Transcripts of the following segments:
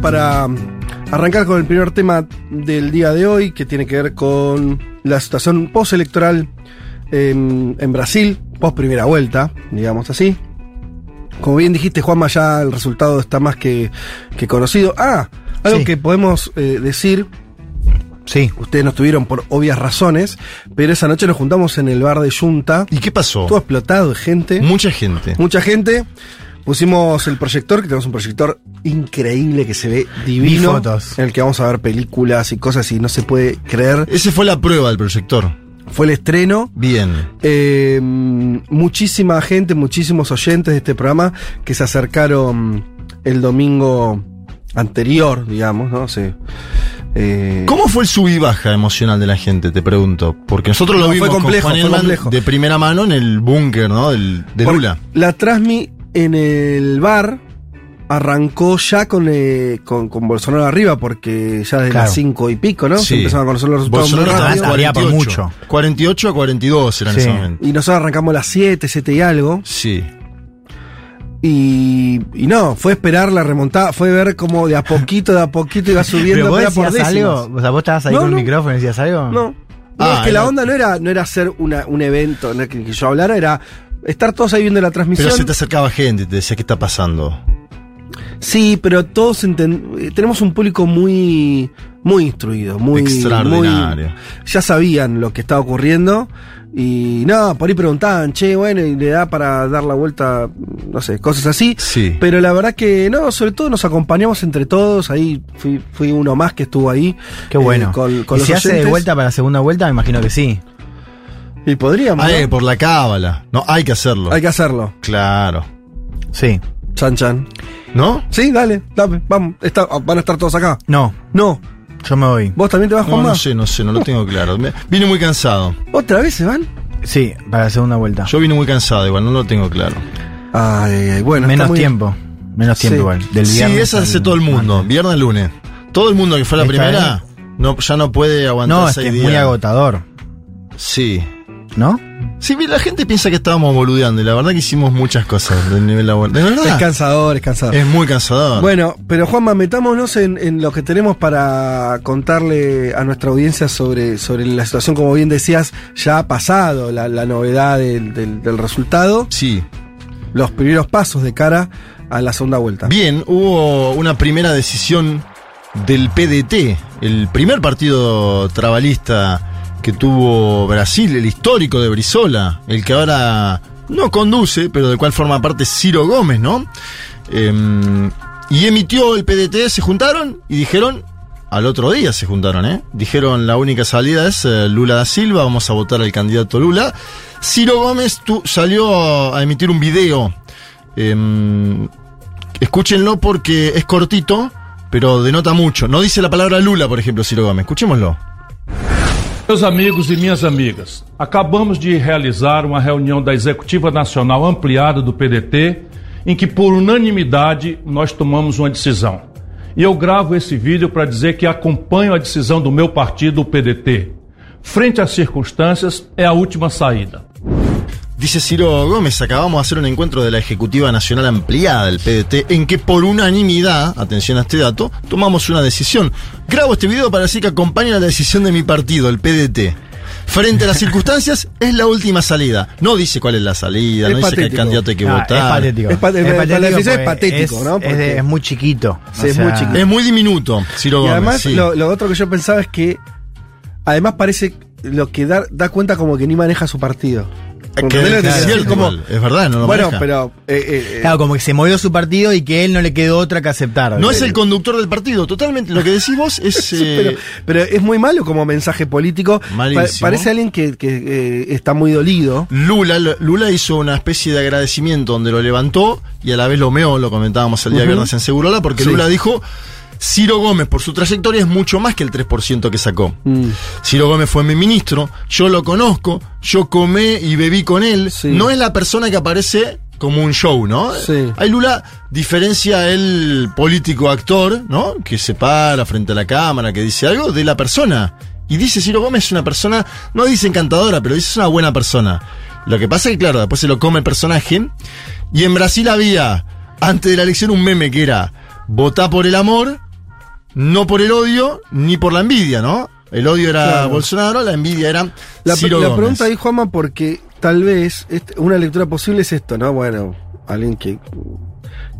Para arrancar con el primer tema del día de hoy, que tiene que ver con la situación postelectoral en, en Brasil, post primera vuelta, digamos así. Como bien dijiste, Juanma, ya el resultado está más que, que conocido. Ah, algo Sí. que podemos eh, decir, Sí. ustedes no estuvieron por obvias razones, pero esa noche nos juntamos en el bar de Junta, ¿Y qué pasó? todo explotado de gente. Mucha gente. Mucha gente. Pusimos el proyector, que tenemos un proyector increíble que se ve divino. Vi fotos. En el que vamos a ver películas y cosas y no se puede creer. Ese fue la prueba del proyector. Fue el estreno. Bien. Eh, muchísima gente, muchísimos oyentes de este programa que se acercaron el domingo anterior, digamos, ¿no? sé eh, ¿Cómo fue el sub y baja emocional de la gente, te pregunto? Porque nosotros lo No, fue vimos complejo, con fue complejo. de primera mano en el búnker, ¿no? Del, de Por- Lula. La Transmi en el bar arrancó ya con, eh, con, con Bolsonaro arriba, porque ya desde Claro. las cinco y pico, ¿no? Se Sí. empezaron a conocer los resultados Bolsonaro por 48. mucho. 48 a 42 era en Sí. ese momento. Y nosotros arrancamos a las 7, 7 y algo. Sí. Y, y no, fue esperar la remontada, fue ver cómo de a poquito, de a poquito iba subiendo. Pero vos por decías décimas. algo, o sea, vos estabas ahí No, con no. el micrófono y decías algo. No. No, Ah, es que la onda no era, no era hacer una, un evento en el que yo hablara, era estar todos ahí viendo la transmisión. Pero se te acercaba gente y te decía qué está pasando. Sí, pero todos eh, tenemos un público muy muy instruido, muy Extraordinario. muy- ya sabían lo que estaba ocurriendo y no, por ahí preguntaban, "Che, bueno, y le da para dar la vuelta, no sé, cosas así." Sí. Pero la verdad que no, sobre todo nos acompañamos entre todos, ahí fui, fui uno más que estuvo ahí. Qué bueno. eh, con, con ¿Y los se hace de vuelta para la segunda vuelta? Me imagino que sí. Y podríamos, ¿no? eh, por la cábala. No, hay que hacerlo. Hay que hacerlo. Claro. Sí. Chan chan. ¿No? Sí, dale, dame, vamos, está- van a estar todos acá. No, No, yo me voy. vos también te vas, No, Juanma. no sé, no sé, no lo tengo claro. Me- vine muy cansado. ¿Otra vez se van? Sí, para la segunda vuelta. Yo vine muy cansado, igual, no lo tengo claro. Ay, ay, ay, bueno. Menos muy tiempo. Menos tiempo Sí. igual. Del Sí, esa hace todo el mundo. Viernes, lunes. Todo el mundo que fue a la primera no, ya no puede aguantar No, es seis que es muy agotador. Sí. ¿No? Sí, la gente piensa que estábamos boludeando y la verdad que hicimos muchas cosas del nivel laboral. De Es verdad. cansador, es cansador. Es muy cansador. Bueno, pero Juanma, metámonos en, en lo que tenemos para contarle a nuestra audiencia sobre, sobre la situación, como bien decías, ya ha pasado la, la novedad del, del- del resultado, Sí. los primeros pasos de cara a la segunda vuelta. Bien, hubo una primera decisión del PDT, el primer partido trabalista que tuvo Brasil, el histórico de Brizola, el que ahora no conduce, pero del cual forma parte Ciro Gómez, ¿no? Em, y emitió el PDT, se juntaron y dijeron, al otro día se juntaron, ¿eh? Dijeron la única salida es eh, Lula da Silva, vamos a votar al candidato Lula. Ciro Gómez tu- salió a emitir un video. em, escúchenlo porque es cortito, pero denota mucho. No dice la palabra Lula, por ejemplo, Ciro Gómez. Escuchémoslo. Meus amigos e minhas amigas, acabamos de realizar uma reunião da Executiva Nacional ampliada do PDT, em que, por unanimidade, nós tomamos uma decisão. E eu gravo esse vídeo para dizer que acompanho a decisão do meu partido, o PDT. Frente às circunstâncias, é a última saída. Dice Ciro Gómez, acabamos de hacer un encuentro de la Ejecutiva Nacional Ampliada del PDT en que por unanimidad, atención a este dato, tomamos una decisión. Grabo este video para decir que acompaña la decisión de mi partido, el PDT. Frente a las circunstancias, es la última salida. No dice cuál es la salida, Es no dice que el patético. candidato hay que Ah, votar. Es patético. Es pa- es- la decisión es porque patético, es- ¿no? Es, de- Porque- es muy chiquito. Sí, es muy chiquito. Es muy diminuto, Ciro Y Gómez. además, sí. lo, lo otro que yo pensaba es que, además parece lo que da, da cuenta como que ni maneja su partido. Que, ¿Entendés lo que que te es? Como- verdad, no lo bueno, maneja. pero. eh, eh, eh, Claro, como que se movió su partido y que él no le quedó otra que aceptar. No es el conductor del partido, totalmente. Lo que decís vos es. Sí, pero, pero es muy malo como mensaje político. Pa- parece alguien que, que, está muy dolido. Lula, Lula hizo una especie de agradecimiento donde lo levantó y a la vez lo meó, lo comentábamos el día Ujú. viernes en Segurola, porque Sí. Lula dijo, Ciro Gómez por su trayectoria es mucho más que el 3% que sacó. Mm. Ciro Gómez fue mi ministro, yo lo conozco, yo comé y bebí con él. Sí. No es la persona que aparece como un show, ¿no? Sí. Ahí Lula diferencia el político actor, ¿no? Que se para frente a la cámara, que dice algo, de la persona. Y dice Ciro Gómez es una persona, no dice encantadora, pero dice es una buena persona. Lo que pasa es que, claro, después se lo come el personaje. Y en Brasil había, antes de la elección, un meme que era, votá por el amor, no por el odio, ni por la envidia, ¿no? El odio era Claro. Bolsonaro, la envidia era La, Ciro la Gómez. pregunta ahí, Juanma, porque tal vez este- una lectura posible es esto, ¿no? Bueno, alguien que,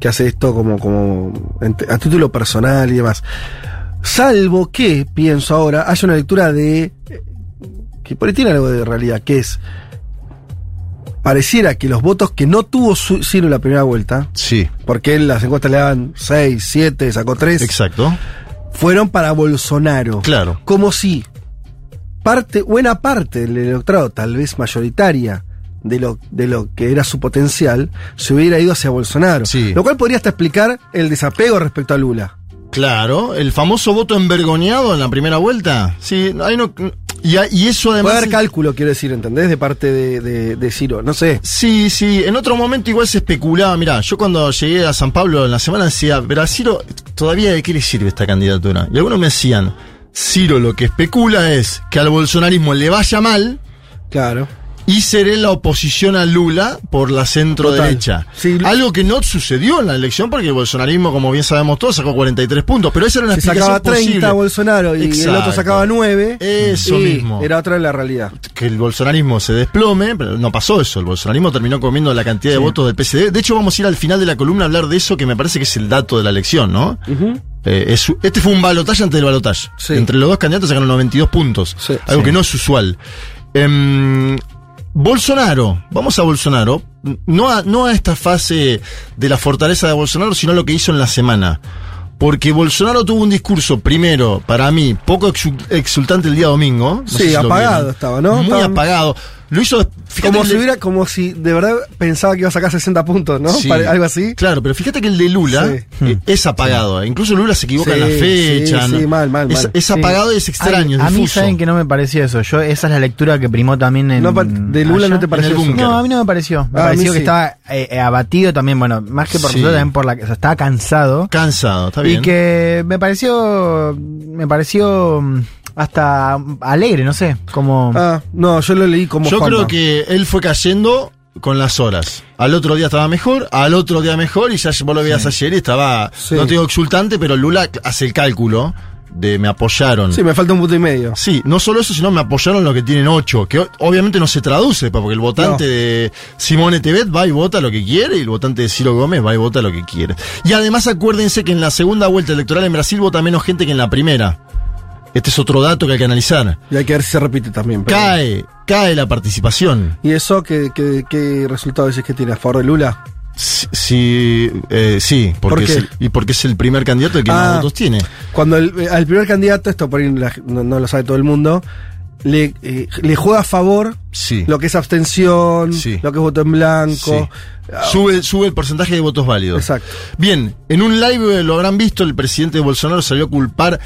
que hace esto como, como a título personal y demás. Salvo que, pienso ahora, haya una lectura de. eh, que por ahí tiene algo de realidad, que es. Pareciera que los votos que no tuvo Ciro en la primera vuelta, Sí, porque él las encuestas le daban 6, 7, sacó 3, exacto. Fueron para Bolsonaro. Claro. Como si parte, buena parte del electorado, tal vez mayoritaria, de lo, de lo que era su potencial, se hubiera ido hacia Bolsonaro. Sí. Lo cual podría hasta explicar el desapego respecto a Lula. Claro, el famoso voto envergoñado en la primera vuelta. Sí, ahí no. Y, y eso además. Puede haber cálculo, quiero decir, ¿entendés? De parte de, de, de Ciro. No sé. Sí, sí, en otro momento igual se especulaba. Mirá, yo cuando llegué a San Pablo en la semana decía, pero Ciro, ¿todavía de qué le sirve esta candidatura? Y algunos me decían, Ciro lo que especula es que al bolsonarismo le vaya mal Claro. Y seré la oposición a Lula por la centro derecha. Sí. Algo que no sucedió en la elección porque el bolsonarismo, como bien sabemos todos, sacó 43 puntos, pero esa era una Si explicación sacaba 30 posible. Bolsonaro y el otro sacaba 9. Eso y mismo. Era otra la realidad. que el bolsonarismo se desplome, pero no pasó eso. El bolsonarismo terminó comiendo la cantidad de votos del PSD. De hecho, vamos a ir al final de la columna a hablar de eso, que me parece que es el dato de la elección, ¿no? Eh, es- este fue un balotaje antes del balotaje. Sí. Entre los dos candidatos sacaron 92 puntos. Sí. algo Sí. que no es usual. Em, Bolsonaro, vamos a Bolsonaro, no a, no a esta fase de la fortaleza de Bolsonaro, sino a lo que hizo en la semana. Porque Bolsonaro tuvo un discurso, primero, para mí, poco exul- exultante el día domingo. No Sí, apagado estaba, ¿no? Muy apagado. Lo hizo. fíjate Como si hubiera, como si de verdad pensaba que iba a sacar 60 puntos, ¿no? Sí. Algo así. Claro, pero fíjate que el de Lula Sí. eh, es apagado. eh. Incluso Lula se equivoca Sí, en la fecha. sí, ¿no? sí, mal, mal, es, mal. es Sí. apagado y es extraño. Ay, es a mí saben que no me pareció eso. Yo esa es la lectura que primó también en No, de Lula allá. no te pareció eso. No, a mí no me pareció. Me Ah, pareció que sí. estaba eh, abatido también, bueno, más que por Sí. resultado, también por la o sea, estaba cansado. Cansado, está bien. Y que me pareció me pareció mm, hasta alegre, no sé, como Ah, no, yo lo leí como Yo Juanma. creo que él fue cayendo con las horas. Al otro día estaba mejor, al otro día mejor, y ya vos lo veías ayer y estaba, Sí. no te digo exultante, pero Lula hace el cálculo de me apoyaron. Sí, me falta un punto y medio. Sí, no solo eso, sino me apoyaron los que tienen ocho, que obviamente no se traduce, porque el votante No. de Simone Tebet va y vota lo que quiere, y el votante de Ciro Gómez va y vota lo que quiere. Y además acuérdense que en la segunda vuelta electoral en Brasil vota menos gente que en la primera. Este es otro dato que hay que analizar. Y hay que ver si se repite también. pero- Cae, cae la participación. ¿Y eso qué, qué, qué resultado decís que tiene a favor de Lula? Sí, sí, eh, sí, porque ¿Por es el- y porque es el primer candidato el que Ah. más votos tiene. Cuando el, eh, al primer candidato, esto por ahí no, no lo sabe todo el mundo, le, eh, le juega a favor Sí. lo que es abstención, Sí. lo que es voto en blanco. Ah, Sube, sube el porcentaje de votos válidos. Exacto. Bien, en un live lo habrán visto, el presidente de Bolsonaro salió a culpar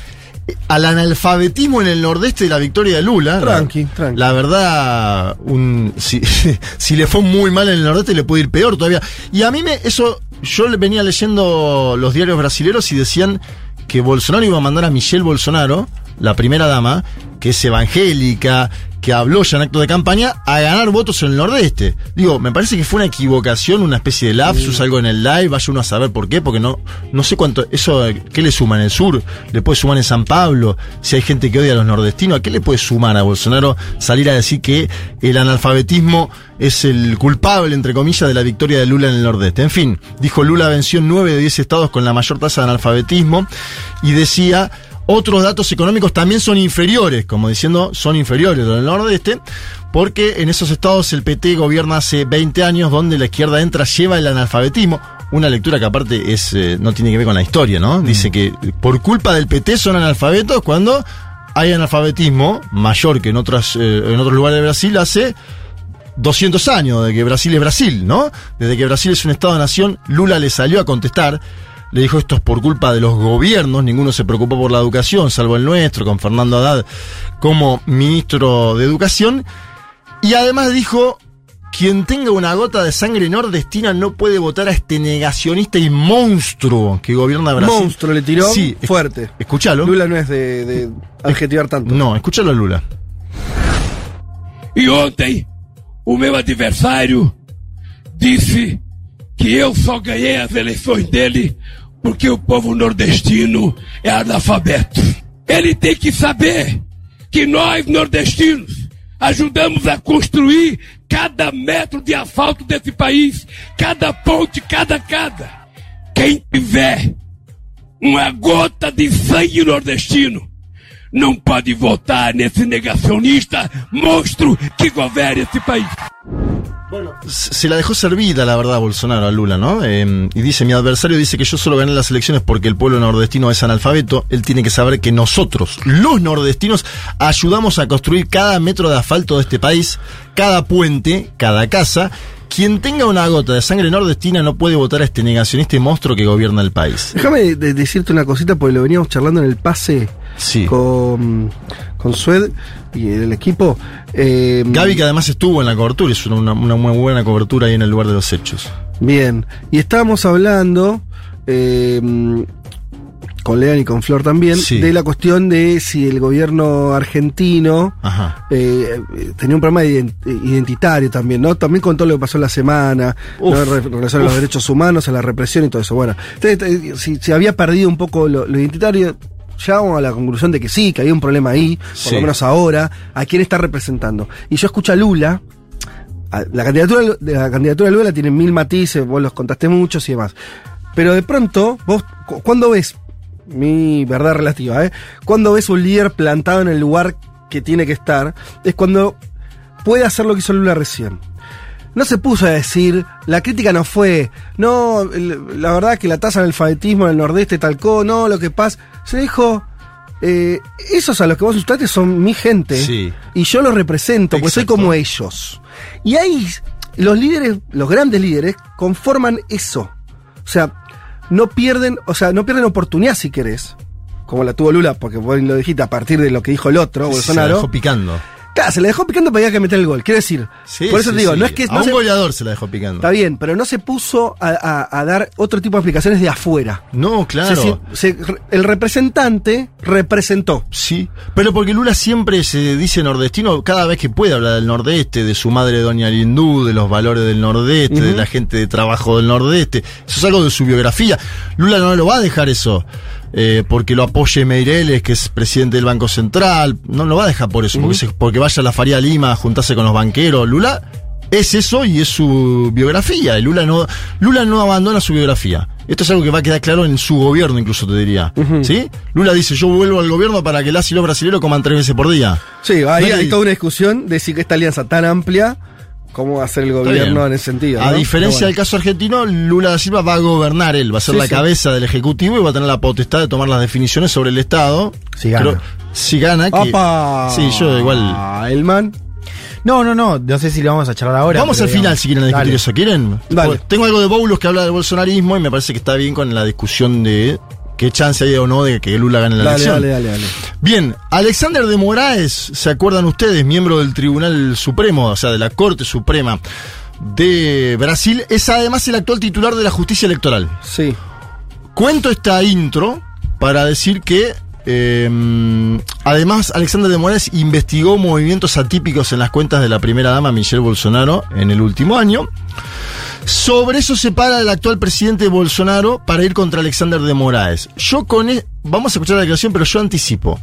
al analfabetismo en el nordeste de la victoria de Lula. Tranqui, la, tranqui. La verdad, un, si, si le fue muy mal en el nordeste, le puede ir peor todavía. Y a mí me, eso, yo le venía leyendo los diarios brasileños y decían que Bolsonaro iba a mandar a Michelle Bolsonaro, la primera dama, que es evangélica, que habló ya en acto de campaña, a ganar votos en el nordeste. Digo, me parece que fue una equivocación, una especie de lapsus, algo en el live, vaya uno a saber por qué, porque no, no sé cuánto, eso, ¿qué le suma en el sur? ¿Le puede sumar en San Pablo? Si hay gente que odia a los nordestinos, ¿a qué le puede sumar a Bolsonaro salir a decir que el analfabetismo es el culpable, entre comillas, de la victoria de Lula en el nordeste? En fin, dijo Lula venció en 9 de 10 estados con la mayor tasa de analfabetismo y decía, otros datos económicos también son inferiores, como diciendo, son inferiores los del nordeste, porque en esos estados el PT gobierna hace 20 años, donde la izquierda entra, lleva el analfabetismo. Una lectura que aparte es eh, no tiene que ver con la historia, ¿no? Dice que por culpa del PT son analfabetos cuando hay analfabetismo mayor que en, otras, eh, en otros lugares de Brasil hace 200 años de que Brasil es Brasil, ¿no? Desde que Brasil es un Estado-nación, Lula le salió a contestar. Le dijo esto es por culpa de los gobiernos, ninguno se preocupó por la educación, salvo el nuestro, con Fernando Haddad como ministro de Educación. Y además dijo, quien tenga una gota de sangre nordestina no puede votar a este negacionista y monstruo que gobierna Brasil. Monstruo le tiró Sí, fuerte. Escuchalo. Lula no es de, de adjetivar tanto. No, escúchalo a Lula. E ontem, o meu adversário disse que eu só ganhei as eleições dele porque o povo nordestino é analfabeto. Ele tem que saber que nós, nordestinos, ajudamos a construir cada metro de asfalto desse país, cada ponte, cada cada. Quem tiver uma gota de sangue nordestino não pode votar nesse negacionista monstro que governa esse país. Se la dejó servida, la verdad, Bolsonaro a Lula, ¿no? Eh, y dice, mi adversario dice que yo solo gané las elecciones porque el pueblo nordestino es analfabeto. Él tiene que saber que nosotros, los nordestinos, ayudamos a construir cada metro de asfalto de este país, cada puente, cada casa. Quien tenga una gota de sangre nordestina no puede votar a este negacionista y monstruo que gobierna el país. Déjame de- decirte una cosita, porque lo veníamos charlando en el pase Sí. con, con Sued y el equipo. Eh, Gaby, que además estuvo en la cobertura, es una, una muy buena cobertura ahí en el lugar de los hechos. Bien, y estábamos hablando eh, con Lean y con Flor también Sí. de la cuestión de si el gobierno argentino eh, eh, tenía un problema ident- identitario también, ¿no? También con todo lo que pasó en la semana, Uf, ¿no? Re- relación a los derechos humanos, a la represión y todo eso. Bueno, entonces, eh, si se había perdido un poco lo, lo identitario, llegamos a la conclusión de que sí, que hay un problema ahí, por Sí. lo menos ahora, a quién está representando. Y yo escucho a Lula, a- la candidatura de la candidatura de Lula tiene mil matices, vos los contaste muchos y demás. Pero de pronto, vos, cu- ¿cuándo ves? Mi verdad relativa, ¿eh? Cuando ves un líder plantado en el lugar que tiene que estar, es cuando puede hacer lo que hizo Lula recién. No se puso a decir, la crítica no fue, no, la verdad que la tasa de alfabetismo en el nordeste talcó, no, lo que pasa. Se dijo, eh, esos a los que vos ustedes son mi gente. Sí. Y yo los represento, pues soy como ellos. Y ahí los líderes, los grandes líderes, conforman eso. O sea, no pierden, o sea, no pierden oportunidad si querés. Como la tuvo Lula, porque vos lo dijiste a partir de lo que dijo el otro, Se Bolsonaro. dejó picando. Claro, se le dejó picando para que meter el gol. Quiero decir, Sí, por eso sí, te digo, sí. no es que. A un se- goleador se la dejó picando. Está bien, pero no se puso a, a- a dar otro tipo de explicaciones de afuera. No, claro. Se- se- se- el representante representó. Sí, pero porque Lula siempre se dice nordestino cada vez que puede hablar del nordeste, de su madre Doña Lindú, de los valores del nordeste, de la gente de trabajo del nordeste. Eso es algo de su biografía. Lula no lo va a dejar eso. Eh, porque lo apoye Meireles, que es presidente del Banco Central, no lo va a dejar por eso, porque, se- porque vaya a la Faría Lima a juntarse con los banqueros. Lula es eso y es su biografía. Y Lula no, Lula no abandona su biografía. Esto es algo que va a quedar claro en su gobierno, incluso te diría. ¿Sí? Lula dice, yo vuelvo al gobierno para que las y los brasileños coman tres veces por día. Sí, ahí No hay toda una discusión de si que esta alianza tan amplia, cómo va a ser el gobierno en ese sentido. A ¿no? diferencia Pero del caso argentino, Lula da Silva va a gobernar él, va a ser Sí, la sí. cabeza del Ejecutivo y va a tener la potestad de tomar las definiciones sobre el Estado. Si gana. si gana, que... Sí, yo igual... El man. No, no, no, no sé si lo vamos a charlar ahora. Vamos pero al final digamos, si quieren discutir dale. eso. ¿Quieren? Dale. Tengo algo de Boulos que habla del bolsonarismo y me parece que está bien con la discusión de qué chance hay o no de que Lula gane la Dale, elección. dale, dale, dale. Bien, Alexander de Moraes, ¿se acuerdan ustedes? Miembro del Tribunal Supremo, o sea, de la Corte Suprema de Brasil, es además el actual titular de la justicia electoral. Sí. Cuento esta intro para decir que eh, además Alexander de Moraes investigó movimientos atípicos en las cuentas de la primera dama Michelle Bolsonaro en el último año. Sobre eso se para el actual presidente Bolsonaro para ir contra Alexander de Moraes. Yo con e- vamos a escuchar la declaración, pero yo anticipo.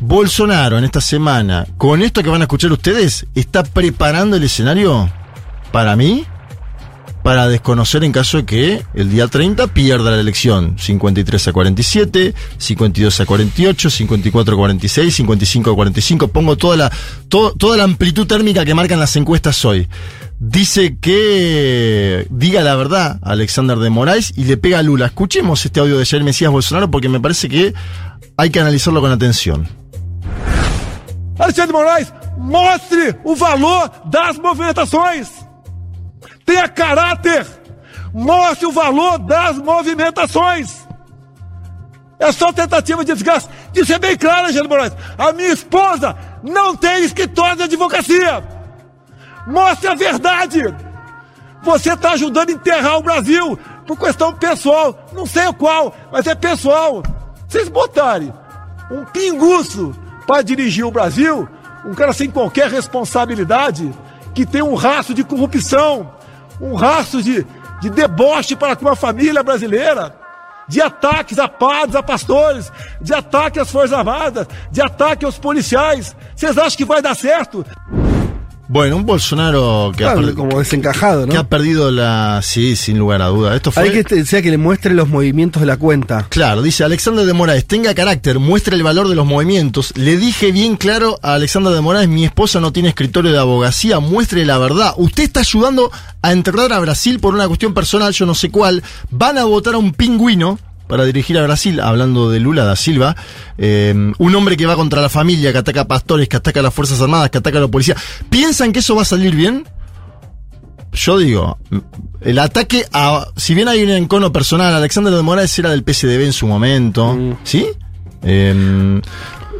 Bolsonaro en esta semana, con esto que van a escuchar ustedes, está preparando el escenario para mí para desconocer en caso de que el día 30 pierda la elección. 53 a 47, 52 a 48, 54 a 46, 55 a 45. Pongo toda la, to- toda la amplitud térmica que marcan las encuestas hoy. Dice que diga la verdad a Alexander de Moraes y le pega a Lula. Escuchemos este audio de Jair Mesías Bolsonaro porque me parece que hay que analizarlo con atención. Alexandre de Moraes, mostre o valor das movimentações. Tenha caráter. Mostre o valor das movimentações. É só tentativa de desgaste. De ser bem claro, de Moraes. A minha esposa não tem escritório de advocacia. Mostre a verdade. Você está ajudando a enterrar o Brasil por questão pessoal. Não sei o qual, mas é pessoal. Vocês botarem um pinguço para dirigir o Brasil, um cara sem qualquer responsabilidade, que tem um rastro de corrupção, um rastro de, de deboche para com a família brasileira, de ataques a padres, a pastores, de ataque às Forças Armadas, de ataque aos policiais. Vocês acham que vai dar certo? Bueno, un Bolsonaro que, ha, Claro, perdi- como desencajado, que ha ¿no? perdido la... Sí, sin lugar a duda. Esto fue... Hay que te decía que le muestre los movimientos de la cuenta. Claro, dice Alexander de Moraes, tenga carácter, muestre el valor de los movimientos. Le dije bien claro a Alexander de Moraes, mi esposa no tiene escritorio de abogacía, muestre la verdad. Usted está ayudando a enterrar a Brasil por una cuestión personal, yo no sé cuál. Van a votar a un pingüino para dirigir a Brasil, hablando de Lula da Silva, eh, un hombre que va contra la familia, que ataca a pastores, que ataca a las Fuerzas Armadas, que ataca a la policía. ¿Piensan que eso va a salir bien? Yo digo, el ataque a. Si bien hay un encono personal, Alexander de Moraes era del PSDB en su momento, ¿sí? Eh,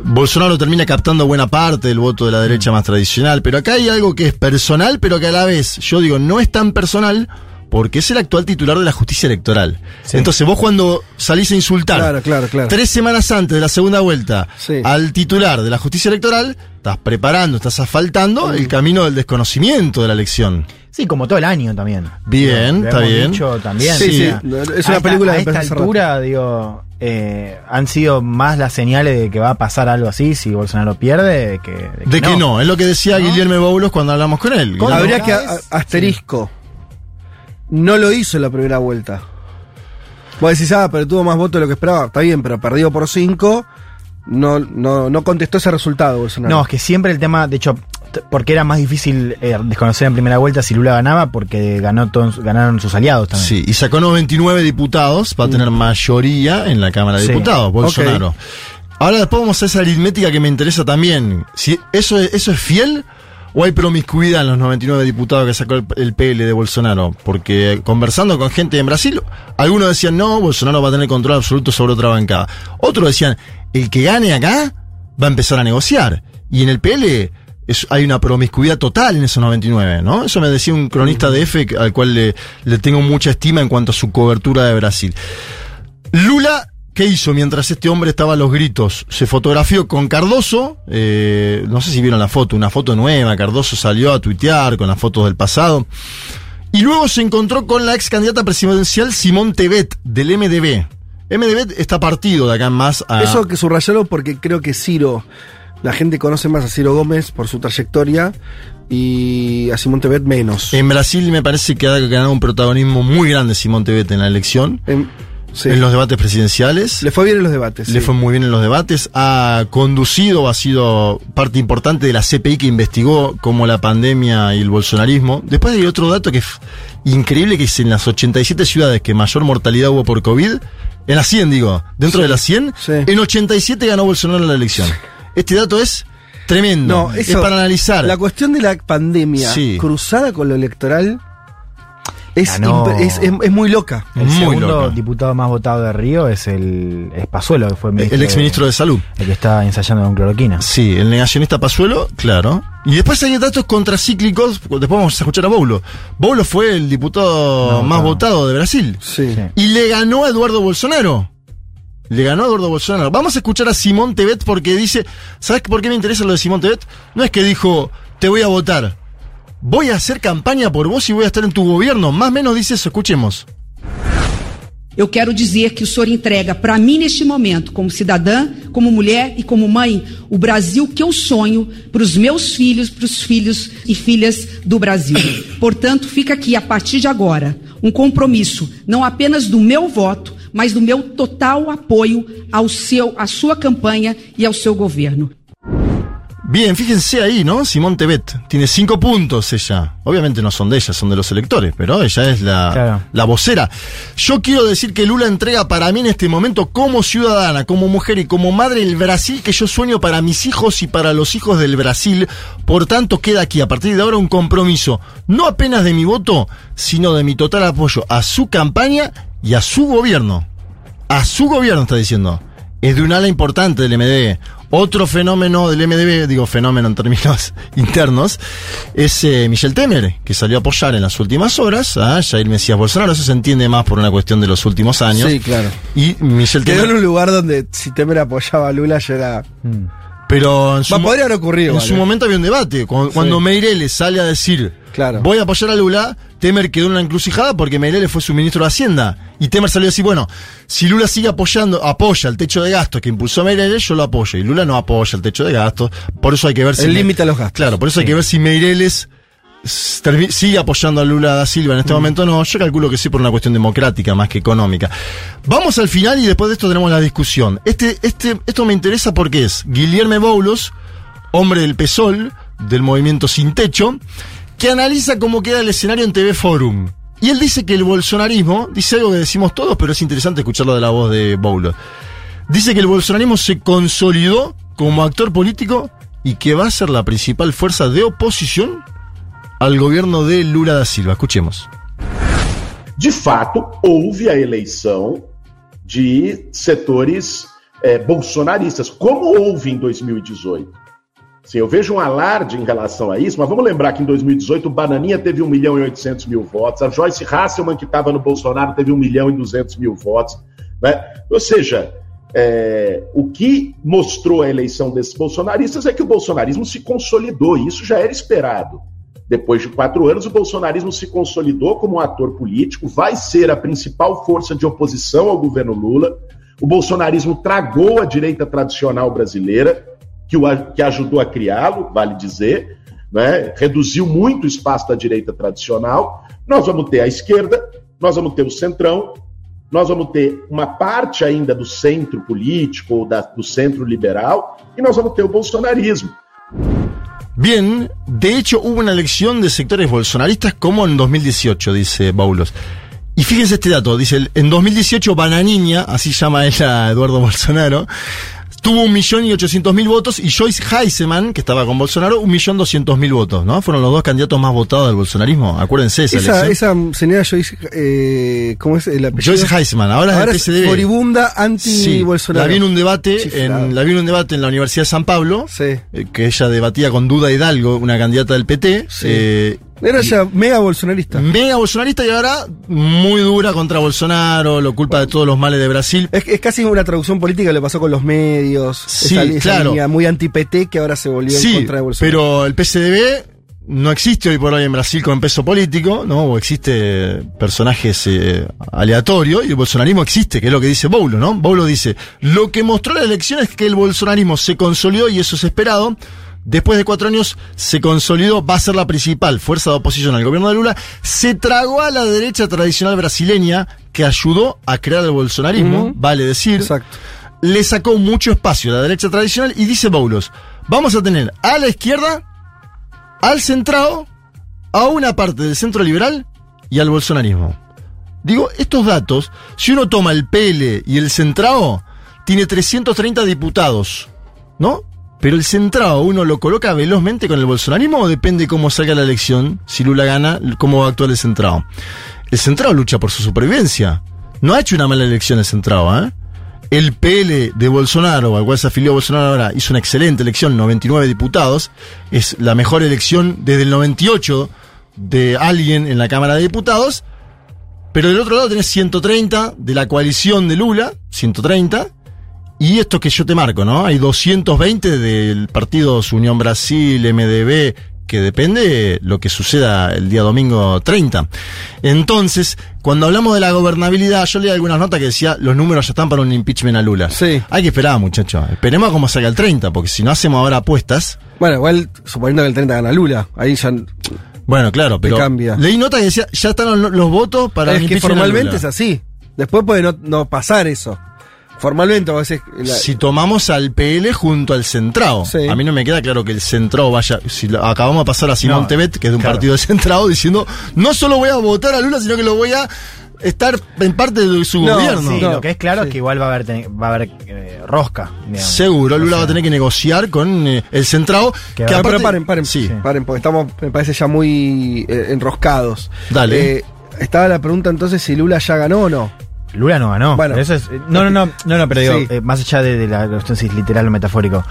Bolsonaro termina captando buena parte del voto de la derecha más tradicional, pero acá hay algo que es personal, pero que a la vez, yo digo, no es tan personal porque es el actual titular de la justicia electoral. Entonces vos cuando salís a insultar Claro, claro, claro. tres semanas antes de la segunda vuelta Sí. al titular de la justicia electoral, estás preparando, estás asfaltando el camino del desconocimiento de la elección. Sí, como todo el año también. Bien, Lo está hemos bien. dicho también. Sí, sí, es una a película esta, que a esta altura, digo, eh, han sido más las señales de que va a pasar algo así si Bolsonaro pierde de que, de que De que no, es lo que decía ¿No? Guillermo Boulos cuando hablamos con él. Habría que a- asterisco. No lo hizo en la primera vuelta. Vos decís, ah, pero tuvo más votos de lo que esperaba. Está bien, pero perdió por cinco. No, no, no contestó ese resultado, Bolsonaro. No, es que siempre el tema, de hecho, porque era más difícil eh, desconocer en primera vuelta si Lula ganaba, porque ganó todos- ganaron sus aliados también. Sí, y sacó 99 diputados, va a tener mayoría en la Cámara de Sí. Diputados, Bolsonaro. Ahora después vamos a esa aritmética que me interesa también. Si eso es, eso es fiel o hay promiscuidad en los 99 diputados que sacó el, PL de Bolsonaro, porque conversando con gente en Brasil, algunos decían no, Bolsonaro va a tener control absoluto sobre otra bancada. Otros decían, el que gane acá va a empezar a negociar. Y en el PL hay una promiscuidad total en esos 99, ¿no? Eso me decía un cronista de que- al cual le tengo mucha estima en cuanto a su cobertura de Brasil. Lula, ¿qué hizo mientras este hombre estaba a los gritos? Se fotografió con Cardoso, eh, no sé si vieron la foto, una foto nueva, Cardoso salió a tuitear con las fotos del pasado. Y luego se encontró con la ex candidata presidencial Simón Tebet, del MDB. MDB está partido de acá en más a... Eso que subrayarlo porque creo que Ciro, la gente conoce más a Ciro Gómez por su trayectoria y a Simón Tebet menos. En Brasil me parece que ha ganado un protagonismo muy grande Simón Tebet en la elección, En- sí. en los debates presidenciales. Le fue bien en los debates. Le sí. fue muy bien en los debates, ha conducido, ha sido parte importante de la CPI que investigó como la pandemia y el bolsonarismo. Después hay otro dato que es increíble, que es en las 87 ciudades que mayor mortalidad hubo por COVID, en las 100 digo, dentro de las 100, sí. en 87 ganó Bolsonaro la elección. Este dato es tremendo, No, es eso, para analizar. La cuestión de la pandemia Sí. cruzada con lo electoral es, Ganó- imp- es, es- es muy loca. El Muy segundo diputado más votado de Río es el es Pazuelo, que fue el exministro de Salud. El que está ensayando con cloroquina. Sí, el negacionista Pazuelo, claro. Y después hay datos contracíclicos, después vamos a escuchar a Boulo. Boulo fue el diputado No, más no. votado de Brasil. Sí. Sí. Y le ganó a Eduardo Bolsonaro. Le ganó a Eduardo Bolsonaro. Vamos a escuchar a Simón Tebet porque dice, ¿sabes por qué me interesa lo de Simón Tebet? No es que dijo, te voy a votar. Voy a hacer campaña por vos y voy a estar en tu gobierno. Más o menos dice eso, escuchemos. eu quero dizer que o senhor entrega para mim neste momento, como cidadã, como mulher e como mãe, o Brasil que eu sonho para os meus filhos, para os filhos e filhas do Brasil. Portanto, fica aqui a partir de agora um compromisso, não apenas do meu voto, mas do meu total apoio ao seu, à sua campanha e ao seu governo. Bien, fíjense ahí, ¿no? Simón Tebet tiene cinco puntos ella. Obviamente no son de ella, son de los electores, pero ella es la, Claro. la vocera. Yo quiero decir que Lula entrega para mí en este momento como ciudadana, como mujer y como madre el Brasil que yo sueño para mis hijos y para los hijos del Brasil. Por tanto, queda aquí a partir de ahora un compromiso, no apenas de mi voto, sino de mi total apoyo a su campaña y a su gobierno. A su gobierno está diciendo. Es de un ala importante del MDB. Otro fenómeno del MDB, digo fenómeno en términos internos, es eh, Michel Temer, que salió a apoyar en las últimas horas a Jair Mesías Bolsonaro. Eso se entiende más por una cuestión de los últimos años. Sí, claro. Y Michel Quedó en Temer. un lugar donde si Temer apoyaba a Lula ya era. Pero en su, Va, mo- podría haber ocurrido, en su momento había un debate. Cuando, cuando Meireles sale a decir Claro. voy a apoyar a Lula, Temer quedó en una encrucijada porque Meireles fue su ministro de Hacienda. Y Temer salió a decir, bueno, si Lula sigue apoyando, apoya el techo de gastos que impulsó Meireles, yo lo apoyo. Y Lula no apoya el techo de gastos. Por eso hay que ver si. El límite a los gastos. Claro, por eso hay que ver si Meireles sigue apoyando a Lula da Silva en Mm. este momento. No, yo calculo que sí por una cuestión democrática más que económica. Vamos al final y después de esto tenemos la discusión. Este, este, esto me interesa porque es Guillermo Boulos, hombre del PSOL, del movimiento Sin Techo, que analiza cómo queda el escenario en TV Forum. Y él dice que el bolsonarismo, dice algo que decimos todos, pero es interesante escucharlo de la voz de Boulos. Dice que el bolsonarismo se consolidó como actor político y que va a ser la principal fuerza de oposición al gobierno de Lula da Silva. Escuchemos. de fato, houve a eleição de setores eh, bolsonaristas, como houve em 2018. Sim, eu vejo um alarde em relação a isso, mas vamos lembrar que em 2018 o Bananinha teve 1 milhão e 800 mil votos, a Joyce Hasselman, que estava no Bolsonaro, teve 1 milhão e 200 mil votos. Né? Ou seja, é, o que mostrou a eleição desses bolsonaristas é que o bolsonarismo se consolidou, e isso já era esperado. Depois de quatro anos, o bolsonarismo se consolidou como um ator político, vai ser a principal força de oposição ao governo Lula. O bolsonarismo tragou a direita tradicional brasileira, que, o, que ajudou a criá-lo, vale dizer, né? reduziu muito o espaço da direita tradicional. Nós vamos ter a esquerda, nós vamos ter o centrão, nós vamos ter uma parte ainda do centro político, ou da- do centro liberal, e nós vamos ter o bolsonarismo. Bien, de hecho hubo una elección de sectores bolsonaristas como en 2018, dice Baulos. Y fíjense este dato, dice, en 2018 Bananiña, así llama ella a Eduardo Bolsonaro, tuvo un millón y ochocientos mil votos y Joyce Heiseman, que estaba con Bolsonaro, un millón doscientos mil votos, ¿no? Fueron los dos candidatos más votados del bolsonarismo, acuérdense esa, Esa, esa señora Joyce, eh, ¿cómo es el apellido? Joyce Heiseman, ahora, Ahora es PSDB. moribunda Sí, anti-Bolsonaro. la vi en un debate, Chiflado. en, la vi en un debate en la Universidad de San Pablo, Sí. eh, que ella debatía con Duda Hidalgo, una candidata del PT, Sí. Era ya mega bolsonarista. mega bolsonarista y ahora muy dura contra Bolsonaro, lo culpa de todos los males de Brasil. Es, es casi una traducción política que le pasó con los medios. Sí, esa, esa claro. línea muy anti-PT que ahora se volvió en Sí, contra de Bolsonaro. pero el PSDB no existe hoy por hoy en Brasil con peso político, ¿no? O existe personajes eh, aleatorios y el bolsonarismo existe, que es lo que dice Boulo, ¿no? Boulo dice, lo que mostró la elección es que el bolsonarismo se consolidó y eso es esperado. Después de cuatro años se consolidó, va a ser la principal fuerza de oposición al gobierno de Lula, se tragó a la derecha tradicional brasileña que ayudó a crear el bolsonarismo, vale decir Exacto. le sacó mucho espacio a la derecha tradicional y dice Boulos, vamos a tener a la izquierda, al centrado, a una parte del centro liberal y al bolsonarismo. Digo, estos datos, si uno toma el PL y el centrado, tiene 330 diputados, ¿no? Pero el centrado, ¿uno lo coloca velozmente con el bolsonarismo o depende cómo salga la elección? Si Lula gana, ¿cómo va a actuar el centrado? El centrado lucha por su supervivencia. No ha hecho una mala elección el centrado, ¿eh? El PL de Bolsonaro, al cual se afilió Bolsonaro ahora, hizo una excelente elección, 99 diputados. Es la mejor elección desde el 98 de alguien en la Cámara de Diputados. Pero del otro lado tenés 130 de la coalición de Lula, 130. Y esto que yo te marco, ¿no? Hay 220 del partido Unión Brasil, MDB, que depende lo que suceda el día domingo 30. Entonces, cuando hablamos de la gobernabilidad, yo leí algunas notas que decía los números ya están para un impeachment a Lula. Sí. Hay que esperar, muchachos. Esperemos a cómo salga el 30, porque si no hacemos ahora apuestas. Bueno, igual suponiendo que el 30 gana Lula, ahí ya Bueno, claro, pero cambia. leí nota que decía ya están los, los votos para es el que a formalmente Lula. es así. Después puede no, no pasar eso. Formalmente a veces la- Si tomamos al PL junto al Centrado, Sí. a mí no me queda claro que el Centrado vaya. Si lo- acabamos de pasar a Simón No, Tebet, que es de un claro. partido de Centrado, diciendo no solo voy a votar a Lula, sino que lo voy a estar en parte de su No, gobierno. Sí, No, lo que es claro sí. es que igual va a haber, ten- va a haber eh, rosca. digamos. Seguro, Lula O sea, va a tener que negociar con eh, el Centrado. Que Que aparte- paren, paren, Sí. paren, porque estamos, me parece ya muy eh, enroscados. Dale. Eh, estaba la pregunta entonces si Lula ya ganó o no. Lula no ganó. Bueno. Eso es, eh, no, no, no, no, no, pero digo, Sí. eh, más allá de, de la cuestión si es literal o metafórico.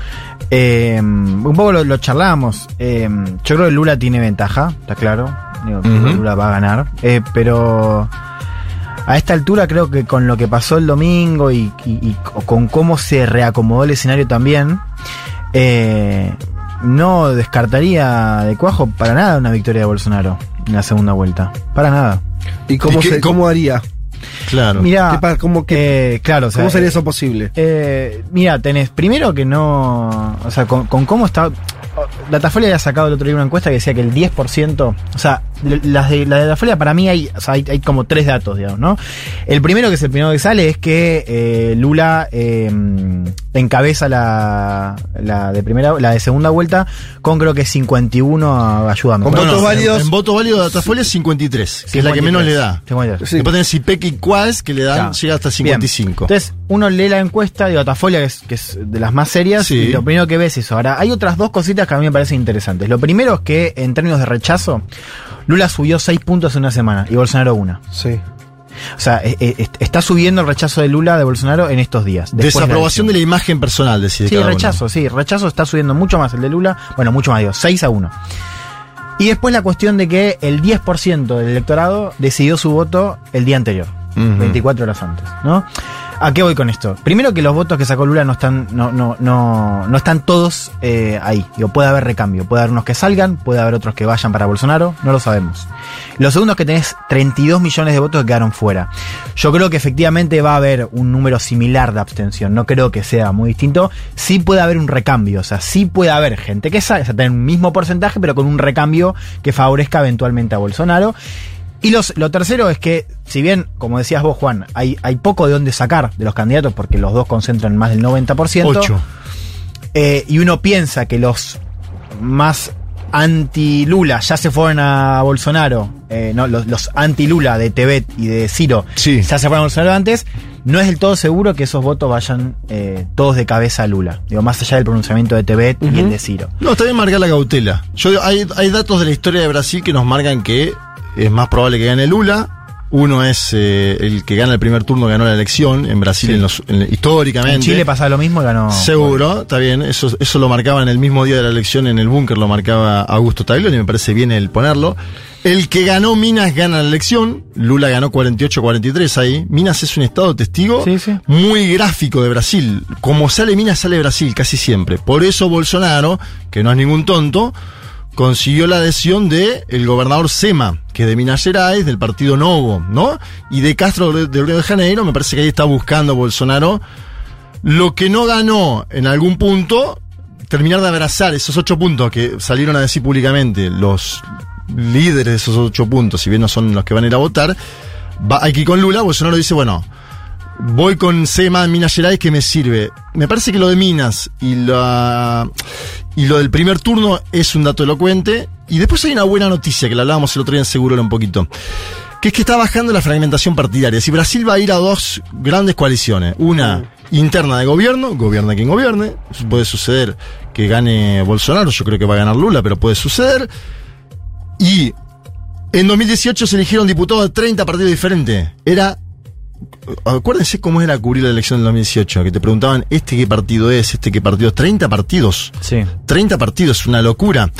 eh, un poco lo, lo charlábamos. eh, yo creo que Lula tiene ventaja, está claro. Digo, creo que Ujú. Lula va a ganar. eh, pero a esta altura creo que con lo que pasó el domingo y, y- y con cómo se reacomodó el escenario también, eh, no descartaría de cuajo para nada una victoria de Bolsonaro en la segunda vuelta. Para nada. ¿Y cómo, ¿Y qué- se, cómo haría? Claro. Mira, ¿Qué pa- cómo, qué- eh, claro, o sea, ¿Cómo sería eso posible? eh, mira, tenés primero que no. O sea, con, con cómo está. Datafolia había sacado el otro día una encuesta que decía que el 10%. O sea, las de, la de Datafolia para mí hay, o sea, hay, hay como tres datos, digamos, ¿no? El primero, que es el primero que sale, es que eh, Lula eh, encabeza la, la de primera la de segunda vuelta con creo que 51. Ayúdame. Con No, votos no, válidos. En, en voto válido de Datafolia es 53, que es la que menos le da. 53. Sí. Después tenés IPEC y Cuas, que le dan, Claro. llega hasta Bien. 55. Entonces, uno lee la encuesta de Datafolia, que es, que es de las más serias, Sí. y lo primero que ves es eso. Ahora, hay otras dos cositas que a mí me parecen interesantes. Lo primero es que, en términos de rechazo, Lula subió 6 puntos en una semana y Bolsonaro una. Sí. O sea, eh, eh, est- está subiendo el rechazo de Lula de Bolsonaro en estos días. después de la Desaprobación de la imagen personal, decía Sí, cada uno. rechazo, sí. Rechazo está subiendo mucho más el de Lula. Bueno, mucho más, digo, 6 a 1. Y después la cuestión de que el 10% del electorado decidió su voto el día anterior, Ujú. 24 horas antes, ¿no? ¿A qué voy con esto? Primero que los votos que sacó Lula no están, no, no, no, no están todos eh, ahí. Digo, puede haber recambio, puede haber unos que salgan, puede haber otros que vayan para Bolsonaro, no lo sabemos. Lo segundo es que tenés 32 millones de votos que quedaron fuera. Yo creo que efectivamente va a haber un número similar de abstención, no creo que sea muy distinto. Sí puede haber un recambio, o sea, sí puede haber gente que sale, o sea, tener un mismo porcentaje, pero con un recambio que favorezca eventualmente a Bolsonaro. Y los, lo tercero es que, si bien, como decías vos, Juan, hay, hay poco de dónde sacar de los candidatos, porque los dos concentran más del 90%, Ocho. eh, y uno piensa que los más anti-Lula ya se fueron a Bolsonaro, eh, no, los, los anti-Lula de Tebet y de Ciro Sí. ya se fueron a Bolsonaro antes, no es del todo seguro que esos votos vayan eh, todos de cabeza a Lula. Digo, más allá del pronunciamiento de Tebet y el de Ciro. No, está bien marcar la cautela. Yo hay, hay datos de la historia de Brasil que nos marcan que es más probable que gane Lula. Uno es eh, el que gana el primer turno, ganó la elección en Brasil en los- en- históricamente. En Chile pasaba lo mismo y ganó. Seguro, está bien. Eso, eso lo marcaba en el mismo día de la elección en el búnker, lo marcaba Augusto Taglioni, me parece bien el ponerlo. El que ganó Minas gana la elección. Lula ganó 48-43 ahí. Minas es un estado testigo Sí, sí. muy gráfico de Brasil. Como sale Minas, sale Brasil casi siempre. Por eso Bolsonaro, que no es ningún tonto, consiguió la adhesión de el gobernador Sema, que es de Minas Gerais, del partido Novo, ¿no? Y de Castro de Río de Janeiro, me parece que ahí está buscando Bolsonaro lo que no ganó en algún punto, terminar de abrazar esos ocho puntos que salieron a decir públicamente los líderes de esos ocho puntos, si bien no son los que van a ir a votar, va, ir con Lula, Bolsonaro dice, bueno, voy con Sema en Minas Gerais que me sirve. Me parece que lo de Minas y la y lo del primer turno es un dato elocuente. Y después hay una buena noticia que la hablábamos el otro día en Seguro un poquito. Que es que está bajando la fragmentación partidaria. Si Brasil va a ir a dos grandes coaliciones, una interna de gobierno, gobierna quien gobierne, puede suceder que gane Bolsonaro, yo creo que va a ganar Lula, pero puede suceder. Y en 2018 se eligieron diputados de 30 partidos diferentes. Era acuérdense cómo era cubrir la elección del 2018, que te preguntaban, ¿este qué partido es? ¿Este qué partido es? 30 partidos. Sí. 30 partidos, una locura.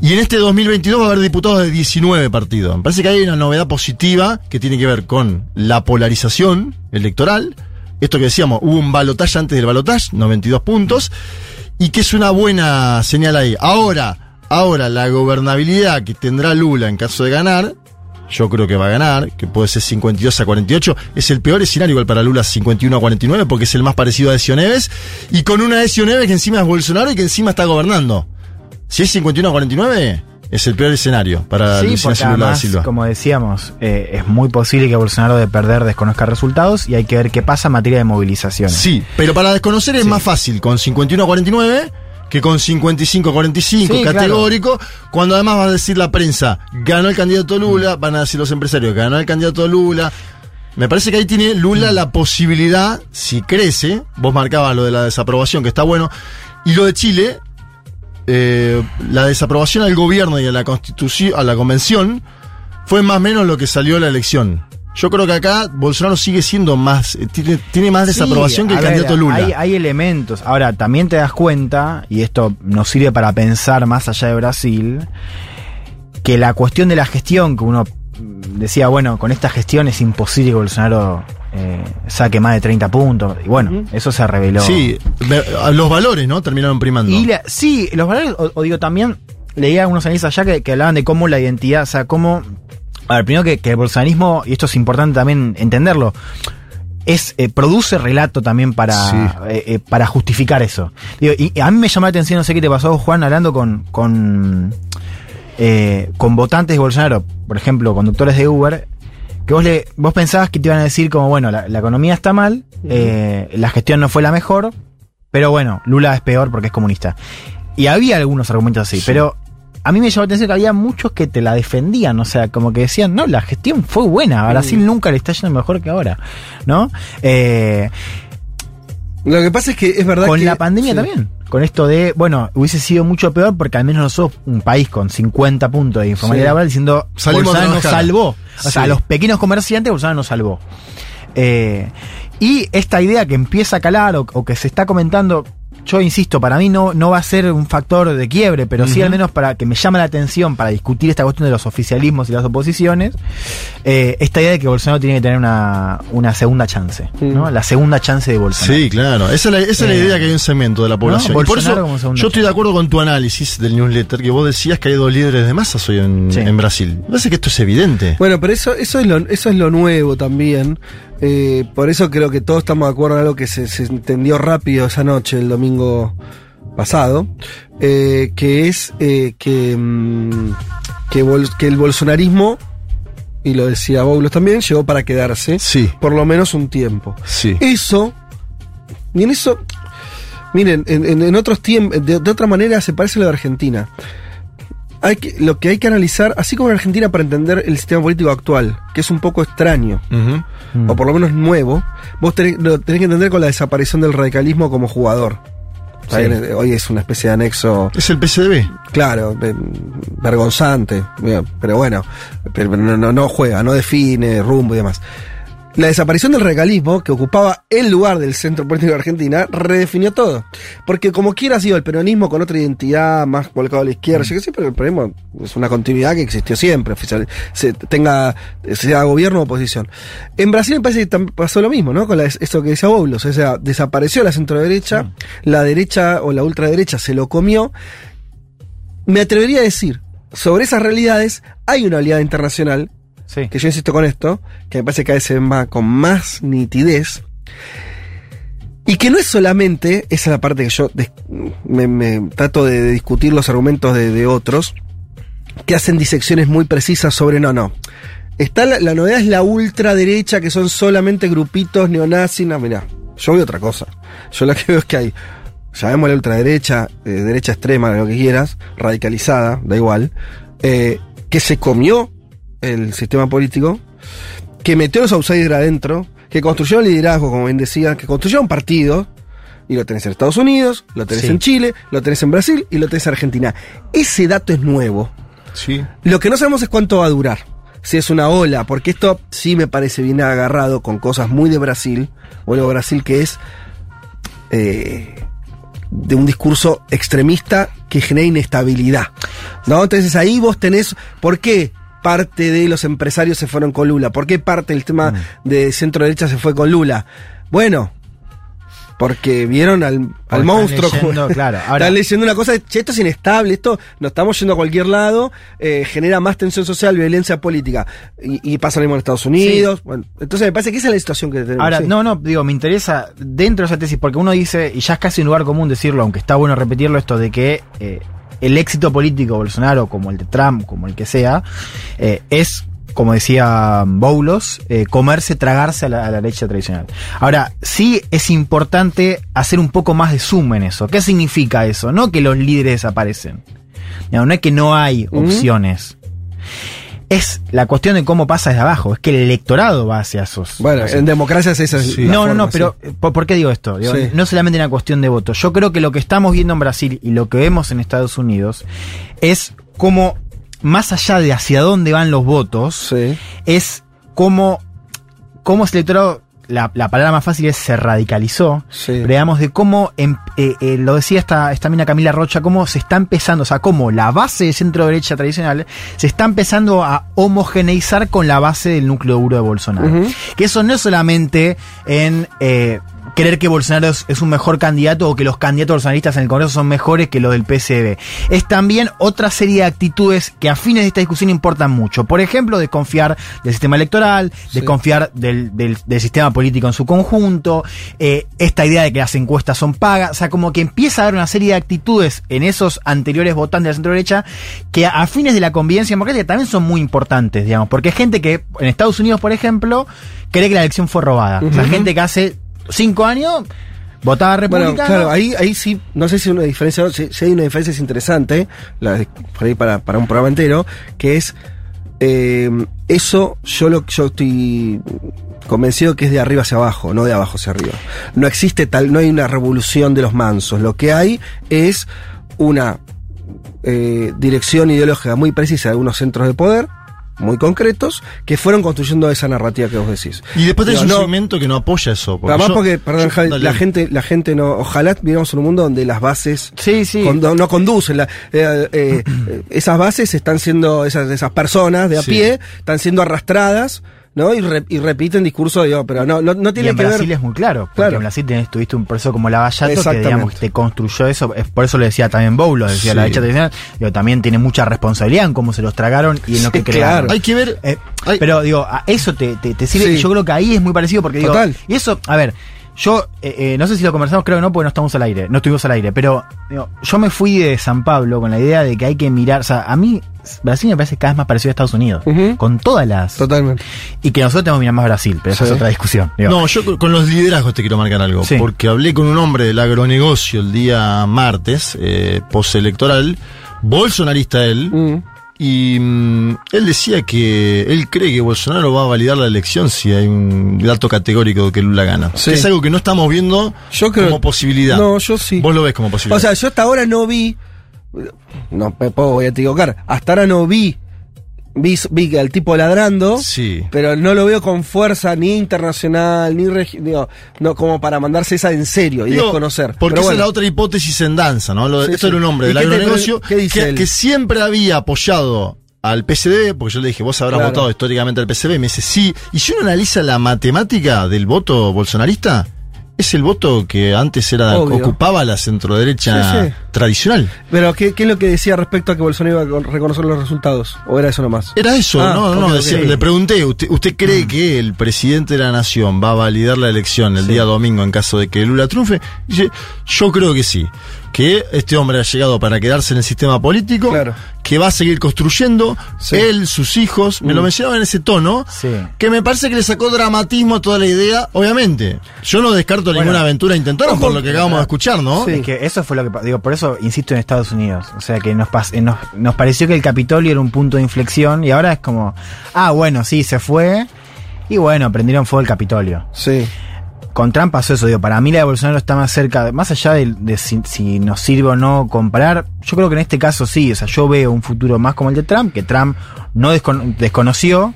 Y en este 2022 va a haber diputados de 19 partidos. Me parece que hay una novedad positiva que tiene que ver con la polarización electoral. Esto que decíamos, hubo un balotaje antes del balotaje, 92 puntos, y que es una buena señal ahí. Ahora, Ahora, la gobernabilidad que tendrá Lula en caso de ganar, yo creo que va a ganar, que puede ser 52 a 48, es el peor escenario igual para Lula 51 a 49 porque es el más parecido a Ezio Neves y con una Ezio Neves que encima es Bolsonaro y que encima está gobernando. Si es 51 a 49, es el peor escenario para Sí, porque además, Silva. como decíamos, eh, es muy posible que Bolsonaro de perder desconozca resultados y hay que ver qué pasa en materia de movilizaciones. Sí, pero para desconocer es Sí. más fácil con 51 a 49 que con 55 a 45, Sí, claro. categórico, cuando además va a decir la prensa, ganó el candidato Lula, van a decir los empresarios, ganó el candidato Lula. Me parece que ahí tiene Lula Mm. la posibilidad, si crece, vos marcabas lo de la desaprobación, que está bueno, y lo de Chile, eh, la desaprobación al gobierno y a la constitución, a la convención, fue más o menos lo que salió de la elección. Yo creo que acá Bolsonaro sigue siendo más, eh, tiene, tiene más desaprobación Sí, que el ver, candidato Lula. Hay, hay elementos. Ahora, también te das cuenta, y esto nos sirve para pensar más allá de Brasil, que la cuestión de la gestión, que uno decía, bueno, con esta gestión es imposible que Bolsonaro eh, saque más de 30 puntos. Y bueno, eso se reveló. Sí, los valores, ¿no? Terminaron primando. Y la- sí, los valores, o, o digo también, leía algunos analistas allá que, que hablaban de cómo la identidad, o sea, cómo. A ver, primero que, que el bolsonarismo, y esto es importante también entenderlo, es eh, produce relato también para, Sí. eh, eh, para justificar eso. Digo, y a mí me llamó la atención, no sé qué te pasó, Juan, hablando con, con, con votantes de Bolsonaro, por ejemplo, conductores de Uber, que vos, le, vos pensabas que te iban a decir como, bueno, la, la economía está mal, la gestión no fue la mejor, pero bueno, Lula es peor porque es comunista. Y había algunos argumentos así, pero a mí me llamó la atención que había muchos que te la defendían, o sea, como que decían, no, la gestión fue buena, a Brasil nunca le está yendo mejor que ahora, ¿no? Eh, Lo que pasa es que es verdad con que. la pandemia sí. también. Con esto de, bueno, hubiese sido mucho peor porque al menos nosotros, un país con 50 puntos de informalidad Sí. laboral, diciendo, Bolsonaro nos salvó. O sea, a los pequeños comerciantes, Bolsonaro nos salvó. Eh, y esta idea que empieza a calar o, o que se está comentando, yo insisto, para mí no, no va a ser un factor de quiebre, pero sí al menos para que me llama la atención para discutir esta cuestión de los oficialismos y las oposiciones, eh, esta idea de que Bolsonaro tiene que tener una, una segunda chance, ¿no? La segunda chance de Bolsonaro. Sí, claro. Esa es la, esa es la Eh, idea que hay un segmento de la población. y por Bolsonaro eso como segunda yo estoy de acuerdo con tu análisis del newsletter, que vos decías que hay dos líderes de masas hoy en, Sí. en Brasil. Me parece que esto es evidente. Bueno, pero eso, eso, es, lo, eso es lo nuevo también. Eh, por eso creo que todos estamos de acuerdo en algo que se, se entendió rápido esa noche, el domingo pasado, eh, que es eh, que, mm, que, bol- que el bolsonarismo, y lo decía Boulos también, llegó para quedarse Sí, por lo menos un tiempo. sí. Eso, y en eso, miren, en, en- en otros tiempos, de, de otra manera se parece a lo de Argentina. Hay que, lo que hay que analizar, así como en Argentina, para entender el sistema político actual, que es un poco extraño. Mm. o por lo menos nuevo, vos tenés, lo tenés que entender con la desaparición del radicalismo como jugador. Sí. bien, Hoy es una especie de anexo Es el PCDB. Claro, eh, vergonzante, pero bueno, pero no, no juega, no define rumbo y demás. La desaparición del regalismo, que ocupaba el lugar del centro político de Argentina, redefinió todo. Porque como quiera ha sido el peronismo con otra identidad, más volcado a la izquierda, yo qué sé, pero el peronismo es una continuidad que existió siempre, oficial, se tenga, sea gobierno o oposición. En Brasil me parece que pasó lo mismo, ¿no? Con la, esto que decía Boulos, o sea, desapareció la centro derecha, la derecha o la ultraderecha se lo comió, me atrevería a decir, sobre esas realidades hay una oleada internacional, Que yo insisto con esto, que me parece que cada vez se ve más, con más nitidez, y que no es solamente, esa es la parte que yo me, trato de, discutir los argumentos de, otros, que hacen disecciones muy precisas sobre no, no. Está la, la novedad es la ultraderecha, que son solamente grupitos neonazis. No, mirá, yo veo otra cosa. Yo lo que veo es que hay, llamémosle ultraderecha, eh, derecha extrema, lo que quieras, radicalizada, da igual, eh, que se comió el sistema político, que metió a los outsiders adentro, que construyó liderazgo, como bien decía, que construyeron partidos, y lo tenés en Estados Unidos, lo tenés Sí. en Chile, lo tenés en Brasil y lo tenés en Argentina. Ese dato es nuevo. Sí. Lo que no sabemos es cuánto va a durar. Si es una ola, porque esto sí me parece bien agarrado con cosas muy de Brasil. Bueno, Brasil que es eh, de un discurso extremista que genera inestabilidad. ¿No? Entonces ahí vos tenés. ¿Por qué? Parte de los empresarios se fueron con Lula. ¿Por qué parte del tema de centro derecha se fue con Lula? Bueno, Porque vieron al, al están monstruo. leyendo, claro, ahora- están leyendo una cosa, che, esto es inestable, esto nos estamos yendo a cualquier lado, eh, genera más tensión social, violencia política. Y, y pasa lo mismo en Estados Unidos. Bueno, entonces me parece que esa es la situación que tenemos. Ahora, sí. no, no, digo, me interesa dentro de esa tesis, porque uno dice, y ya es casi un lugar común decirlo, aunque está bueno repetirlo, esto de que eh, el éxito político de Bolsonaro, como el de Trump, como el que sea, eh, es, como decía Boulos, eh, comerse, tragarse a la, a la derecha tradicional. Ahora, sí es importante hacer un poco más de zoom en eso. ¿Qué significa eso? No que los líderes desaparecen. No, no es que no hay opciones. Es la cuestión de cómo pasa desde abajo. Es que el electorado va hacia esos. Bueno, hacia- en democracias es la no, no, forma, no, pero eh, ¿por, qué digo esto? Digo, Sí. No solamente una cuestión de voto. Yo creo que lo que estamos viendo en Brasil y lo que vemos en Estados Unidos es como, más allá de hacia dónde van los votos, es como, como ese electorado, la, la palabra más fácil es se radicalizó, Sí. pero digamos de cómo, em- eh, eh, lo decía esta, esta mina Camila Rocha, cómo se está empezando, o sea, cómo la base de centro derecha tradicional se está empezando a homogeneizar con la base del núcleo duro de Bolsonaro. Que eso no es solamente en eh, creer que Bolsonaro es, es un mejor candidato o que los candidatos bolsonaristas en el Congreso son mejores que los del PSDB. Es también otra serie de actitudes que a fines de esta discusión importan mucho. Por ejemplo, desconfiar del sistema electoral, Sí. desconfiar del, del- del sistema político en su conjunto, eh, esta idea de que las encuestas son pagas, o sea, como que empieza a haber una serie de actitudes en esos anteriores votantes de la centro derecha que a fines de la convivencia democrática también son muy importantes, digamos, porque hay gente que en Estados Unidos, por ejemplo, cree que la elección fue robada. O sea, gente que hace cinco años votaba Bueno, republicano. claro, ahí, ahí sí, no sé si hay una diferencia, si, si hay una diferencia es interesante, la de- por ahí para, para un programa entero, que es eh, eso, yo lo yo estoy convencido que es de arriba hacia abajo, no de abajo hacia arriba. No existe tal, no hay una revolución de los mansos. Lo que hay es una eh, dirección ideológica muy precisa de algunos centros de poder, muy concretos, que fueron construyendo esa narrativa que vos decís. Y después tenés Digo, un no- segmento que no apoya eso. Además yo- porque, perdón, yo- la gente, la gente no, ojalá viviéramos en un mundo donde las bases Sí, sí. con- no conducen, la- eh, eh, eh, esas bases están siendo, esas, esas personas de a Sí. pie, están siendo arrastradas, ¿no? Y, re- y repiten discursos, digo, pero no, no, no Y tiene en que Brasil ver. es muy claro, porque Claro. en Brasil tenés, tuviste un proceso como Lavallato que digamos te construyó eso, es por eso lo decía también Boulos, decía Sí. la derecha tradicional, digo, también tiene mucha responsabilidad en cómo se los tragaron y en lo Sí, que crearon. claro. Hay que ver. Eh, hay- pero digo, a eso te, te, te sirve Sí. y yo creo que ahí es muy parecido porque digo, Total. y eso, a ver, yo eh, eh, no sé si lo conversamos, creo que no, porque no estamos al aire, no estuvimos al aire, pero digo, yo me fui de San Pablo con la idea de que hay que mirar, o sea, a mí Brasil me parece cada vez más parecido a Estados Unidos, con todas las... Totalmente. Y que nosotros tenemos que mirar más Brasil, pero esa Sí. es otra discusión. digo. No, yo con- los liderazgos te quiero marcar algo. Sí. Porque hablé con un hombre del agronegocio el día martes, eh, postelectoral, bolsonarista él, Mm. y mm, él decía que él cree que Bolsonaro va a validar la elección si hay un dato categórico de que Lula gana. Sí. Que es algo que no estamos viendo Yo creo- como posibilidad. No, yo sí. Vos lo ves como posibilidad. O sea, yo hasta ahora no vi. No me puedo voy a equivocar. Hasta ahora no vi. Vi, vi al tipo ladrando. sí. Pero no lo veo con fuerza ni internacional, ni digo, no como para mandarse esa en serio y Digo, desconocer. Porque Pero esa es la otra hipótesis en danza, ¿no? Lo Sí, esto sí. era un hombre ¿Y del te- agronegocio dice que, siempre había apoyado al PCD, porque yo le dije, vos habrás Claro. votado históricamente al PCD, y me dice, sí. Y si uno analiza la matemática del voto bolsonarista, es el voto que antes era Obvio. ocupaba la centroderecha Sí, sí. tradicional. Pero ¿qué, ¿qué es lo que decía respecto a que Bolsonaro iba a reconocer los resultados? ¿O era eso nomás? Era eso, Ah, no, no, decía- le pregunté, ¿usted, usted cree que el presidente de la nación va a validar la elección el día domingo en caso de que Lula triunfe? Dice, yo creo que sí, que este hombre ha llegado para quedarse en el sistema político, Claro. que va a seguir construyendo, Sí. él, sus hijos, me lo Mm. mencionaba en ese tono, Sí. que me parece que le sacó dramatismo a toda la idea, obviamente. Yo no descarto Bueno, ninguna aventura intentaron por lo que acabamos de escuchar, ¿no? Sí. Es que eso fue lo que digo, por eso insisto en Estados Unidos. O sea que nos, pas- eh, nos, nos pareció que el Capitolio era un punto de inflexión y ahora es como, ah, bueno, sí, se fue. Y bueno, prendieron fuego el Capitolio. Sí. Con Trump pasó eso, digo, para mí la de Bolsonaro está más cerca, más allá de, si, nos sirve o no comparar, yo creo que en este caso sí, o sea, yo veo un futuro más como el de Trump, que Trump no descono- desconoció,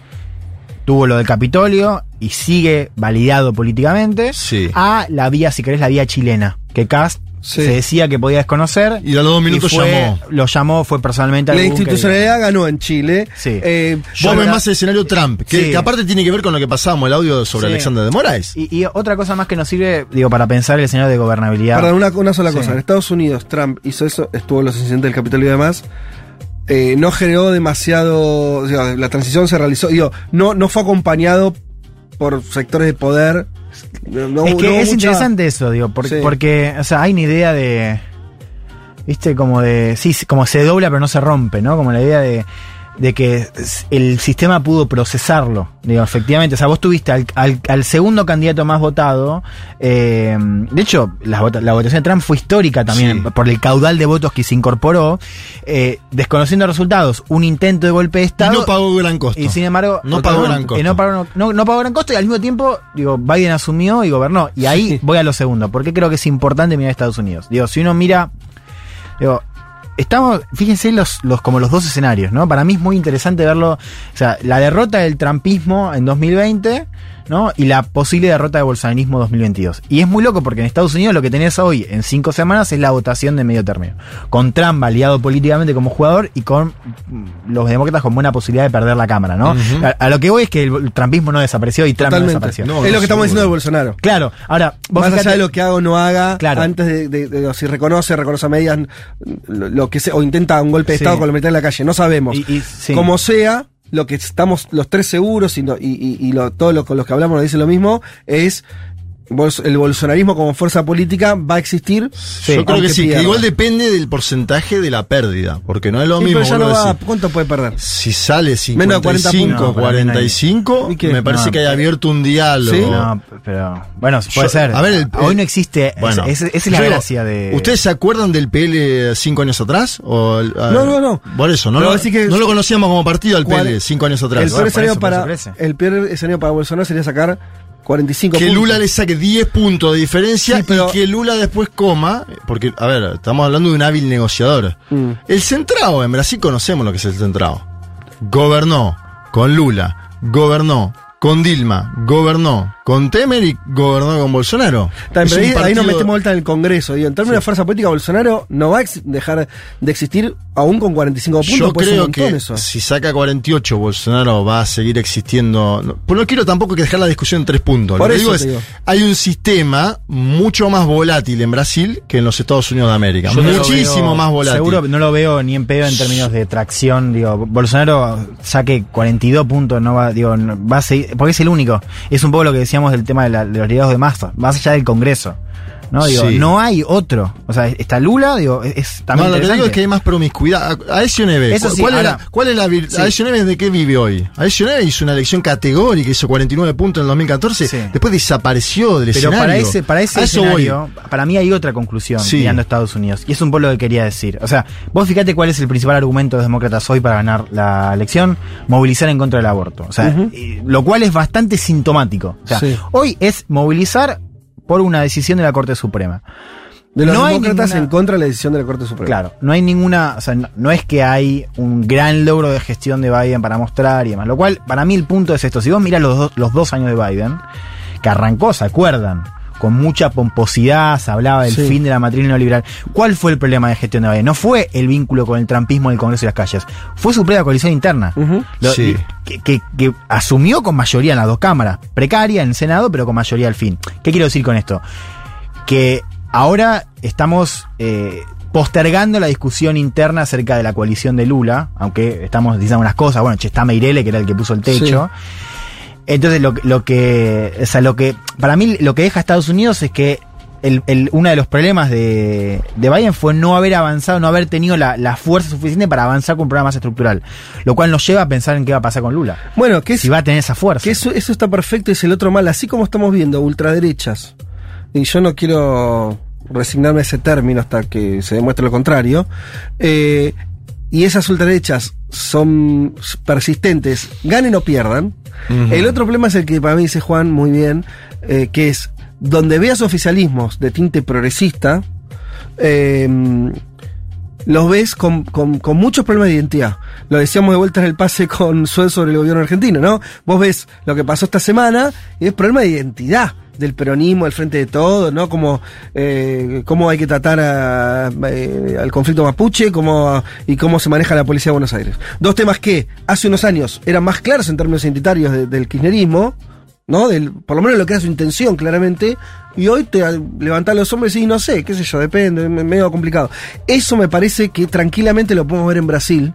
tuvo lo del Capitolio y sigue validado políticamente, Sí. a la vía, si querés, la vía chilena, que Cast Sí. se decía que podía desconocer. Y a los dos minutos fue- llamó. Lo llamó, fue personalmente al La institucionalidad ganó en Chile. Sí. Eh, Vos ves más el escenario Trump, que, Sí. que aparte tiene que ver con lo que pasamos, el audio sobre. Alexander de Moraes. Y, y otra cosa más que nos sirve, digo, para pensar el escenario de gobernabilidad. Perdón, una, una sola cosa. En Estados Unidos, Trump hizo eso, estuvo los incidentes del Capitolio y demás. Eh, no generó demasiado. digo, la transición se realizó. Digo, no, no fue acompañado por sectores de poder. No, es que es mucha- interesante eso, digo, por- Sí. porque, o sea, hay una idea de. ¿Viste? Como de. Sí, como se dobla pero no se rompe, ¿no? Como la idea de. De que el sistema pudo procesarlo. Digo, efectivamente. O sea, vos tuviste al, al- al segundo candidato más votado. eh, de hecho, la, vota- la votación de Trump fue histórica también Sí. por el caudal de votos que se incorporó. eh, desconociendo resultados, un intento de golpe de Y Estado. no pagó gran costo. Y sin embargo, No pagó gran costo. no, pagó, no- no pagó gran costo y al mismo tiempo, digo, Biden asumió y gobernó. Y ahí voy a lo segundo, porque creo que es importante mirar a Estados Unidos. Digo, si uno mira, digo, estamos, fíjense los, los, como los dos escenarios, ¿no? Para mí es muy interesante verlo, o sea, la derrota del trampismo en 2020, ¿no? Y la posible derrota del bolsonarismo 2022. Y es muy loco porque en Estados Unidos lo que tenés hoy en cinco semanas es la votación de medio término. Con Trump aliado políticamente como jugador y con mm, los demócratas con buena posibilidad de perder la Cámara, ¿no? a, a lo que voy es que el, trumpismo no desapareció y Trump no desapareció. No, es lo que estamos diciendo de Bolsonaro. Claro, ahora, vos Más allá fijate- de lo que haga o no haga, Claro. antes de, de- de- si reconoce, reconoce a medias, lo, lo que sea, o intenta un golpe de Sí. Estado con la mitad en la calle, no sabemos. Y- y- sí. Como sea, lo que estamos los tres seguros y, no- y, y- y lo, todos los con los que hablamos nos dicen lo mismo, es el bolsonarismo como fuerza política va a existir. Yo creo que sí, que igual depende del porcentaje de la pérdida, porque no es lo Sí, mismo. pero ya no va. ¿Cuánto puede perder? Si sale Menos de 40 55, puntos. No, para mí no hay. 45, ¿Y qué? me parece No, que hay abierto un diálogo. ¿Sí? No, pero bueno, puede Yo- ser. a ver, el- hoy no existe. Bueno, esa es la yo gracia de. ¿Ustedes se acuerdan del PL cinco años atrás? O el- ah, No, no, no. Por eso, no, lo, así que- no lo conocíamos como partido al ¿Cuál- PL cinco años atrás. el, peor escenario para, el peor escenario para Bolsonaro sería sacar 45 que puntos. Lula le saque 10 puntos de diferencia Sí, pero- y que Lula después coma, porque, a ver, estamos hablando de un hábil negociador. Mm. El centrado, en Brasil conocemos lo que es el centrado. Gobernó con Lula, gobernó con Dilma, gobernó con Temer y gobernó con Bolsonaro. Es pero ahí, ahí nos partido- metemos vuelta en el Congreso. Digo, en términos de fuerza política, Bolsonaro no va a dejar de existir aún con 45 puntos. Yo pues un creo que eso. si saca 48, Bolsonaro va a seguir existiendo. No, pues no quiero tampoco que dejar la discusión en tres puntos. Por Lo que eso digo es, digo. hay un sistema mucho más volátil en Brasil que en los Estados Unidos de América. Yo Muchísimo veo- más volátil. Seguro no lo veo ni en pedo en términos de tracción. Digo, Bolsonaro saque 42 puntos, no va, digo, no- va a seguir, porque es el único. Es un poco lo que decíamos del tema de, la- de los liderazgos de masa, más allá del Congreso. ¿No? Digo, Sí. no hay otro. O sea, está Lula, digo, es, también no, lo que digo es que hay más promiscuidad. A- ¿cu- sí, ¿cuál, ahora- era- ¿cuál es la Sí. De qué vive hoy? Aécio Neves hizo una elección categórica, hizo 49 puntos en el 2014, Sí. después desapareció del Pero escenario. para ese, para ese escenario, para mí hay otra conclusión mirando a Estados Unidos. Y es un poco lo que quería decir. O sea, vos fíjate cuál es el principal argumento de los demócratas hoy para ganar la elección, movilizar en contra del aborto. O sea, lo cual es bastante sintomático. O sea, hoy es movilizar por una decisión de la Corte Suprema. De los no hay demócratas ninguna- en contra de la decisión de la Corte Suprema. Claro, no hay ninguna, o sea, no, no es que hay un gran logro de gestión de Biden para mostrar y demás. Lo cual, para mí el punto es esto. Si vos mirás los, dos- los dos años de Biden, que arrancó, ¿se acuerdan? Con mucha pomposidad, se hablaba del Sí. fin de la matriz neoliberal. ¿Cuál fue el problema de gestión de Biden? No fue el vínculo con el trampismo en el Congreso y las calles, fue su propia coalición interna. Lo- Sí. que, que- que asumió con mayoría en las dos cámaras, precaria en el Senado, pero con mayoría al fin. ¿Qué quiero decir con esto? Que ahora estamos eh, postergando la discusión interna acerca de la coalición de Lula, aunque estamos diciendo unas cosas, bueno, che, está Meirele, que era el que puso el techo. Entonces, lo, que- lo que, o sea, lo que, para mí, lo que deja Estados Unidos es que el, el- uno de los problemas de, de Biden fue no haber avanzado, no haber tenido la, la fuerza suficiente para avanzar con un programa más estructural. Lo cual nos lleva a pensar en qué va a pasar con Lula. Bueno, que es, Si va a tener esa fuerza. que eso, eso está perfecto, es el otro mal, así como estamos viendo ultraderechas. Y yo no quiero resignarme a ese término hasta que se demuestre lo contrario. eh, y esas ultraderechas son persistentes, ganen o pierdan. El otro problema es el que para mí dice Juan muy bien, eh, que es donde veas oficialismos de tinte progresista, eh, los ves con, con- con muchos problemas de identidad. Lo decíamos de vuelta en el pase con Suez sobre el gobierno argentino, ¿no? Vos ves lo que pasó esta semana y es problema de identidad. Del peronismo, del frente de todo, ¿no? Como eh, cómo hay que tratar a, eh, al conflicto mapuche cómo, y cómo se maneja la policía de Buenos Aires. Dos temas que hace unos años eran más claros en términos identitarios de- del kirchnerismo, ¿no? Del, por lo menos lo que era su intención, claramente. Y hoy te levantar los hombres y no sé, qué sé yo, depende, es medio complicado. Eso me parece que tranquilamente lo podemos ver en Brasil.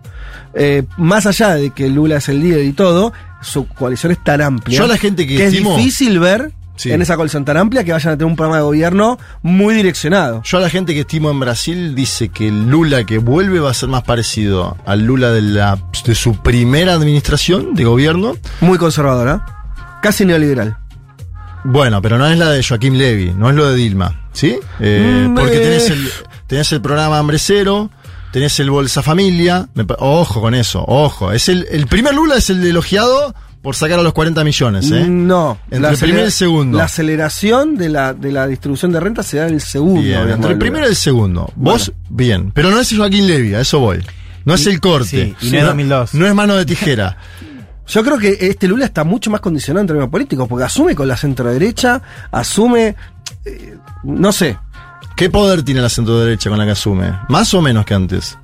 Eh, más allá de que Lula es el líder y todo, su coalición es tan amplia. Yo la gente que es estimo- difícil ver Sí. en esa coalición tan amplia que vayan a tener un programa de gobierno muy direccionado. Yo a la gente que estimo en Brasil dice que el Lula que vuelve va a ser más parecido al Lula de, la, de su primera administración de gobierno. Muy conservadora. Casi neoliberal. Bueno, pero no es la de Joaquín Levy, no es lo de Dilma, ¿sí? Eh, Mm, porque eh. tenés el, tenés el programa Hambre Cero, tenés el Bolsa Familia. ojo con eso, ojo. Es el, el primer Lula es el elogiado por sacar a los 40 millones, ¿eh? No. Entre el primer y el segundo. La aceleración de la, de la distribución de renta se da en el segundo. Bien, digamos, entre el primero y el segundo. Vos, bien. Pero no es Joaquín Levy, a eso voy. No es el corte. sí, y no es 2002. No es mano de tijera. Yo creo que este Lula está mucho más condicionado en términos políticos, porque asume con la centro-derecha, asume. eh, no sé. ¿Qué poder tiene la centro derecha con la que asume? ¿Más o menos que antes?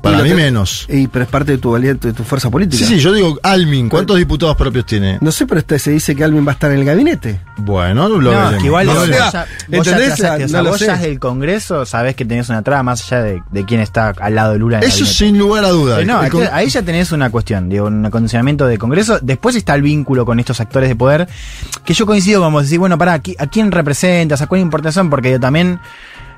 Para mí que- menos. Y, pero es parte de tu, valiente, de tu fuerza política. Sí, sí, yo digo, Almin, ¿cuántos diputados propios tiene? No sé, pero este se dice que Alvin va a estar en el gabinete. Bueno, lo No, veremos. es que igual No, vos sea, ya- vos ya ¿entendés? te acercas, o sea, No lo vos sé. ya del Congreso sabés que tenés una traba más allá de, de quién está al lado de Lula. en el Eso sin lugar a dudas. Eh, no, El ahí ya tenés una cuestión, digo, un acondicionamiento de Congreso. Después está el vínculo con estos actores de poder, que yo coincido como decir, bueno, pará, ¿a ¿a quién representas? ¿A cuál importación? Porque yo también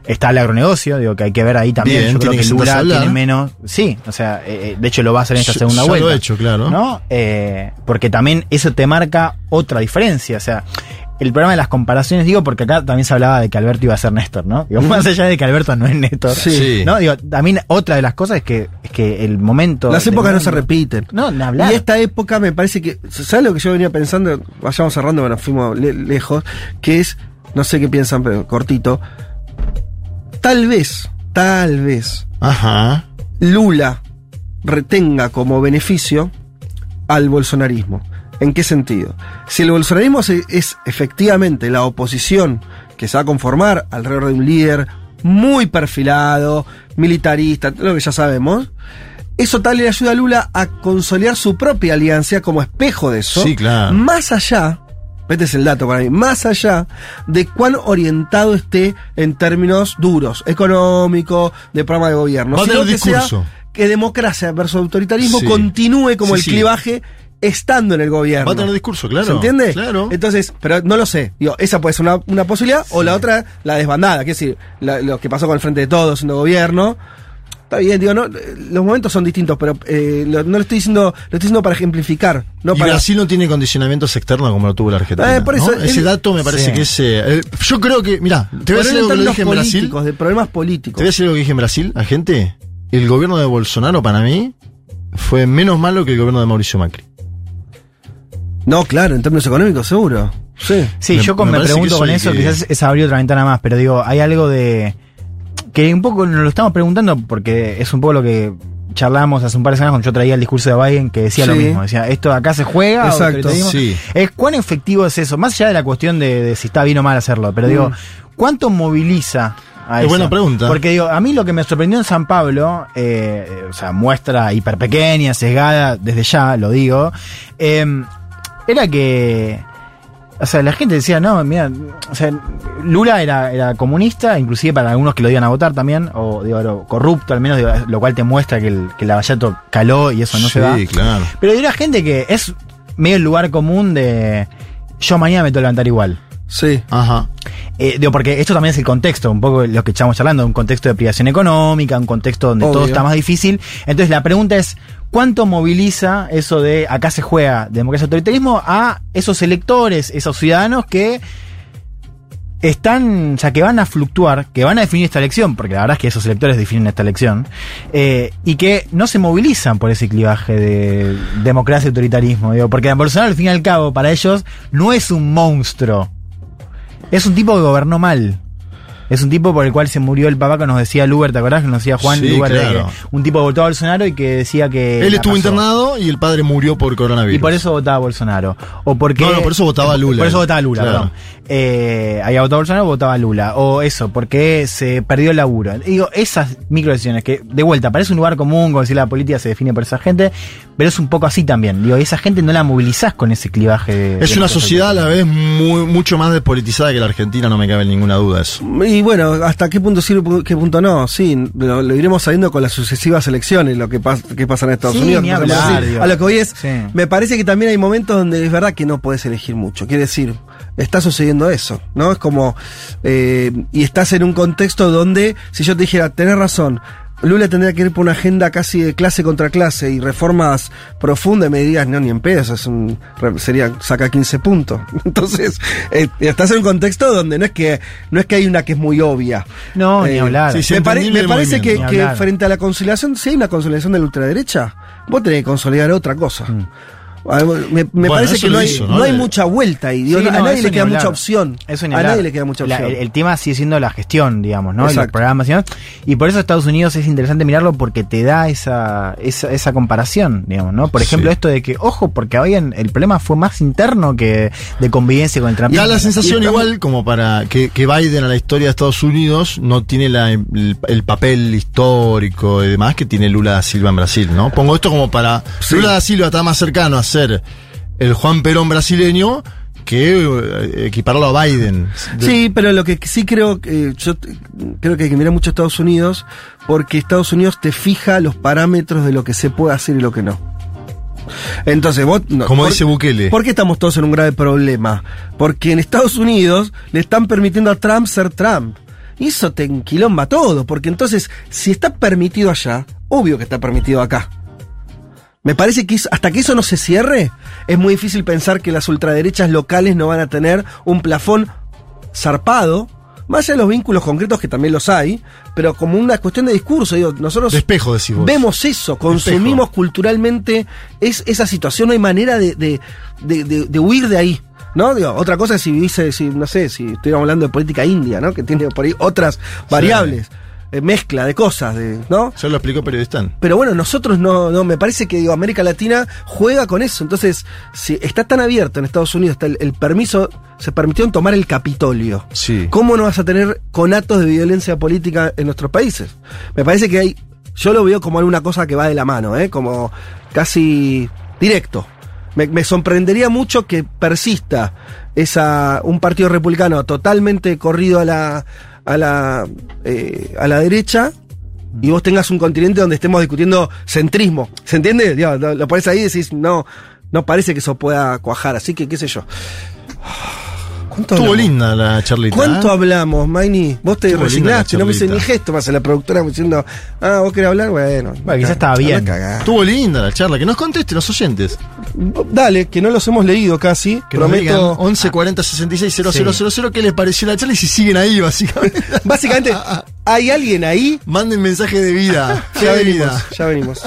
está el agronegocio, digo, que hay que ver ahí también. Bien, yo creo que Lula tiene menos. Sí, o sea, eh, eh, de hecho lo va a hacer en esta segunda ya lo vuelta. ha hecho, claro. ¿No? Eh, porque también eso te marca otra diferencia. O sea, el problema de las comparaciones, digo, porque acá también se hablaba de que Alberto iba a ser Néstor, ¿no? Digo, más allá de que Alberto no es Néstor. Sí. ¿No? Digo, también otra de las cosas es que, es que el momento. Las épocas no se repiten. No, ni hablar. Y esta época me parece que. ¿Sabes lo que yo venía pensando? Vayamos cerrando, bueno, fuimos le- lejos. Que es. No sé qué piensan, pero cortito. Tal vez, tal vez. Ajá. Lula retenga como beneficio al bolsonarismo. ¿En qué sentido? Si el bolsonarismo se- es efectivamente la oposición que se va a conformar alrededor de un líder muy perfilado, militarista, lo que ya sabemos, eso tal le ayuda a Lula a consolidar su propia alianza como espejo de eso. Sí, claro. Más allá, este es el dato para mí, más allá de cuán orientado esté en términos duros, económico, de programa de gobierno. Va a sino que sea que democracia versus autoritarismo Sí. continúe como Sí, el sí. clivaje estando en el gobierno. Va a tener discurso, claro. ¿Se entiende? Claro. Entonces, pero no lo sé. Digo, esa puede ser una, una posibilidad, o la otra, la desbandada, que es decir, la- lo que pasó con el Frente de Todos siendo gobierno. Está bien, digo, no, los momentos son distintos, pero eh, lo- no lo estoy diciendo, lo estoy diciendo para ejemplificar. No y para, Brasil no tiene condicionamientos externos como lo tuvo la Argentina. Eh, por eso, ¿no? Ese dato me parece Sí. que es. eh, yo creo que. Mira, te voy a decir algo que lo dije en Brasil. políticos, de problemas Te políticos. voy a decir algo que dije en Brasil, a gente. El gobierno de Bolsonaro, para mí, fue menos malo que el gobierno de Mauricio Macri. No, claro, en términos económicos, seguro. Sí. Sí, Me- yo con- me me, pregunto con eso quizás es abrir otra ventana más, pero digo, hay algo de. Que un poco nos lo estamos preguntando porque es un poco lo que charlábamos hace un par de semanas cuando yo traía el discurso de Biden que decía lo mismo. Decía, esto acá se juega. Exacto, sí. Es cuán efectivo es eso, más allá de la cuestión de, de si está bien o mal hacerlo, pero digo, ¿cuánto moviliza? A Es eso? buena pregunta. Porque digo, a mí lo que me sorprendió en San Pablo, eh, o sea, muestra hiper pequeña, sesgada, desde ya lo digo, eh, era que o sea, la gente decía, no, mira, o sea, Lula era, era comunista, inclusive para algunos que lo iban a votar también, o digo, corrupto al menos, digo, lo cual te muestra que el, que el Lavallato caló y eso no sí, se va. claro. Pero era gente que es medio el lugar común de yo mañana me tengo que levantar igual. Sí. Ajá. Eh, digo, porque esto también es el contexto, un poco lo que estamos charlando, un contexto de privación económica, un contexto donde todo está más difícil. Entonces la pregunta es, ¿cuánto moviliza eso de acá se juega democracia y autoritarismo a esos electores, esos ciudadanos que están, o sea, que van a fluctuar, que van a definir esta elección, porque la verdad es que esos electores definen esta elección, eh, y que no se movilizan por ese clivaje de democracia y autoritarismo, digo, porque Bolsonaro al fin y al cabo, para ellos, no es un monstruo. Es un tipo que gobernó mal. Es un tipo por el cual se murió el papá que nos decía Luber, ¿te acordás? Que nos decía Juan Sí, Luber, de claro. que un tipo que votó a Bolsonaro y que decía que. Él estuvo internado y el padre murió por coronavirus. Y por eso votaba a Bolsonaro. O porque. No, no, por eso votaba a Lula. Por eso votaba a Lula, Claro. perdón. Eh, había votado Bolsonaro, votaba Lula. O eso, porque se perdió el laburo. Digo, esas micro decisiones que, de vuelta, parece un lugar común, como decir la política se define por esa gente, pero es un poco así también. Digo, esa gente no la movilizás con ese clivaje. de- Es de una sociedad a la vez muy, mucho más despolitizada que la Argentina, no me cabe ninguna duda eso. Y bueno, hasta qué punto sirve, qué punto no. Sí, lo, lo iremos sabiendo con las sucesivas elecciones, lo que, pas- que pasa en Estados Sí, Unidos. ni por ejemplo, hablar, sí. digo. a lo que hoy es, Sí. me parece que también hay momentos donde es verdad que no puedes elegir mucho. Quiere decir, está sucediendo eso, ¿no? Es como, eh, y estás en un contexto donde, si yo te dijera, tenés razón, Lula tendría que ir por una agenda casi de clase contra clase y reformas profundas, me dirías, no, ni en pedo, eso es un, sería, saca 15 puntos. Entonces, eh, estás en un contexto donde no es que, no es que hay una que es muy obvia. No, ni Eh, hablar. sí, sí. me, pare- me parece que, frente a la conciliación, si hay una conciliación de la ultraderecha, vos tenés que consolidar otra cosa. Ah, Me, me Bueno, parece que no hay, hizo, no ¿no? hay mucha vuelta ahí. digo, Sí, no- a nadie le queda hablar. mucha opción. Eso ni a nadie le queda mucha La- opción. el, el tema sigue siendo la gestión, digamos, ¿no? Los programas. Y por eso Estados Unidos es interesante mirarlo porque te da esa, esa, esa comparación, digamos, ¿no? Por ejemplo, Sí. esto de que, ojo, porque habían, el problema fue más interno que de convivencia con el Trump. Y da la sensación igual como para que, que Biden a la historia de Estados Unidos no tiene la- el, el papel histórico y demás que tiene Lula da Silva en Brasil, ¿no? Pongo esto como para... Lula da Silva está más cercano a ser el Juan Perón brasileño que eh, equiparlo a Biden. De- Sí, pero lo que sí creo yo t- creo que hay que mirar mucho a Estados Unidos porque Estados Unidos te fija los parámetros de lo que se puede hacer y lo que no. Entonces, vos. no, Como por- dice Bukele. ¿Por qué estamos todos en un grave problema? Porque en Estados Unidos le están permitiendo a Trump ser Trump. Y eso te enquilomba todo, porque entonces, si está permitido allá, obvio que está permitido acá. Me parece que hasta que eso no se cierre, es muy difícil pensar que las ultraderechas locales no van a tener un plafón zarpado, más allá de los vínculos concretos que también los hay, pero como una cuestión de discurso, digo, nosotros De espejo, decís vos. vemos eso, consumimos culturalmente es, esa situación, no hay manera de, de, de- de- huir de ahí. ¿No? Digo, otra cosa es si vivís, si, no sé, si estuviéramos hablando de política india, ¿no? Que tiene por ahí otras variables, eh, mezcla de cosas, de, ¿no? Eso lo explicó Periodistán. Pero bueno, nosotros no, no, me parece que digo, América Latina juega con eso. Entonces, si está tan abierto en Estados Unidos, está el, el permiso, se permitieron tomar el Capitolio. Sí. ¿Cómo no vas a tener conatos de violencia política en nuestros países? Me parece que hay, yo lo veo como alguna cosa que va de la mano, ¿eh? como casi directo. Me, me sorprendería mucho que persista esa, un partido republicano totalmente corrido a la, a la, eh, a la derecha y vos tengas un continente donde estemos discutiendo centrismo. ¿Se entiende? Digo, lo, lo pones ahí y decís, no, no parece que eso pueda cuajar. Así que, qué sé yo. Estuvo linda la charlita. ¿Cuánto ¿eh? hablamos, Maini? Vos te Estuvo resignaste, no me hice ni gesto más a la productora diciendo, ah, vos querés hablar, bueno. bueno quizás estaba bien. Estuvo linda la charla, que nos contesten los oyentes. Dale, que no los hemos leído casi. Que Prometo. 11 sí. ¿qué les pareció la charla? Y si siguen ahí, básicamente. básicamente, ¿hay alguien ahí? Manden mensaje de vida. ya venimos, vida. ya venimos.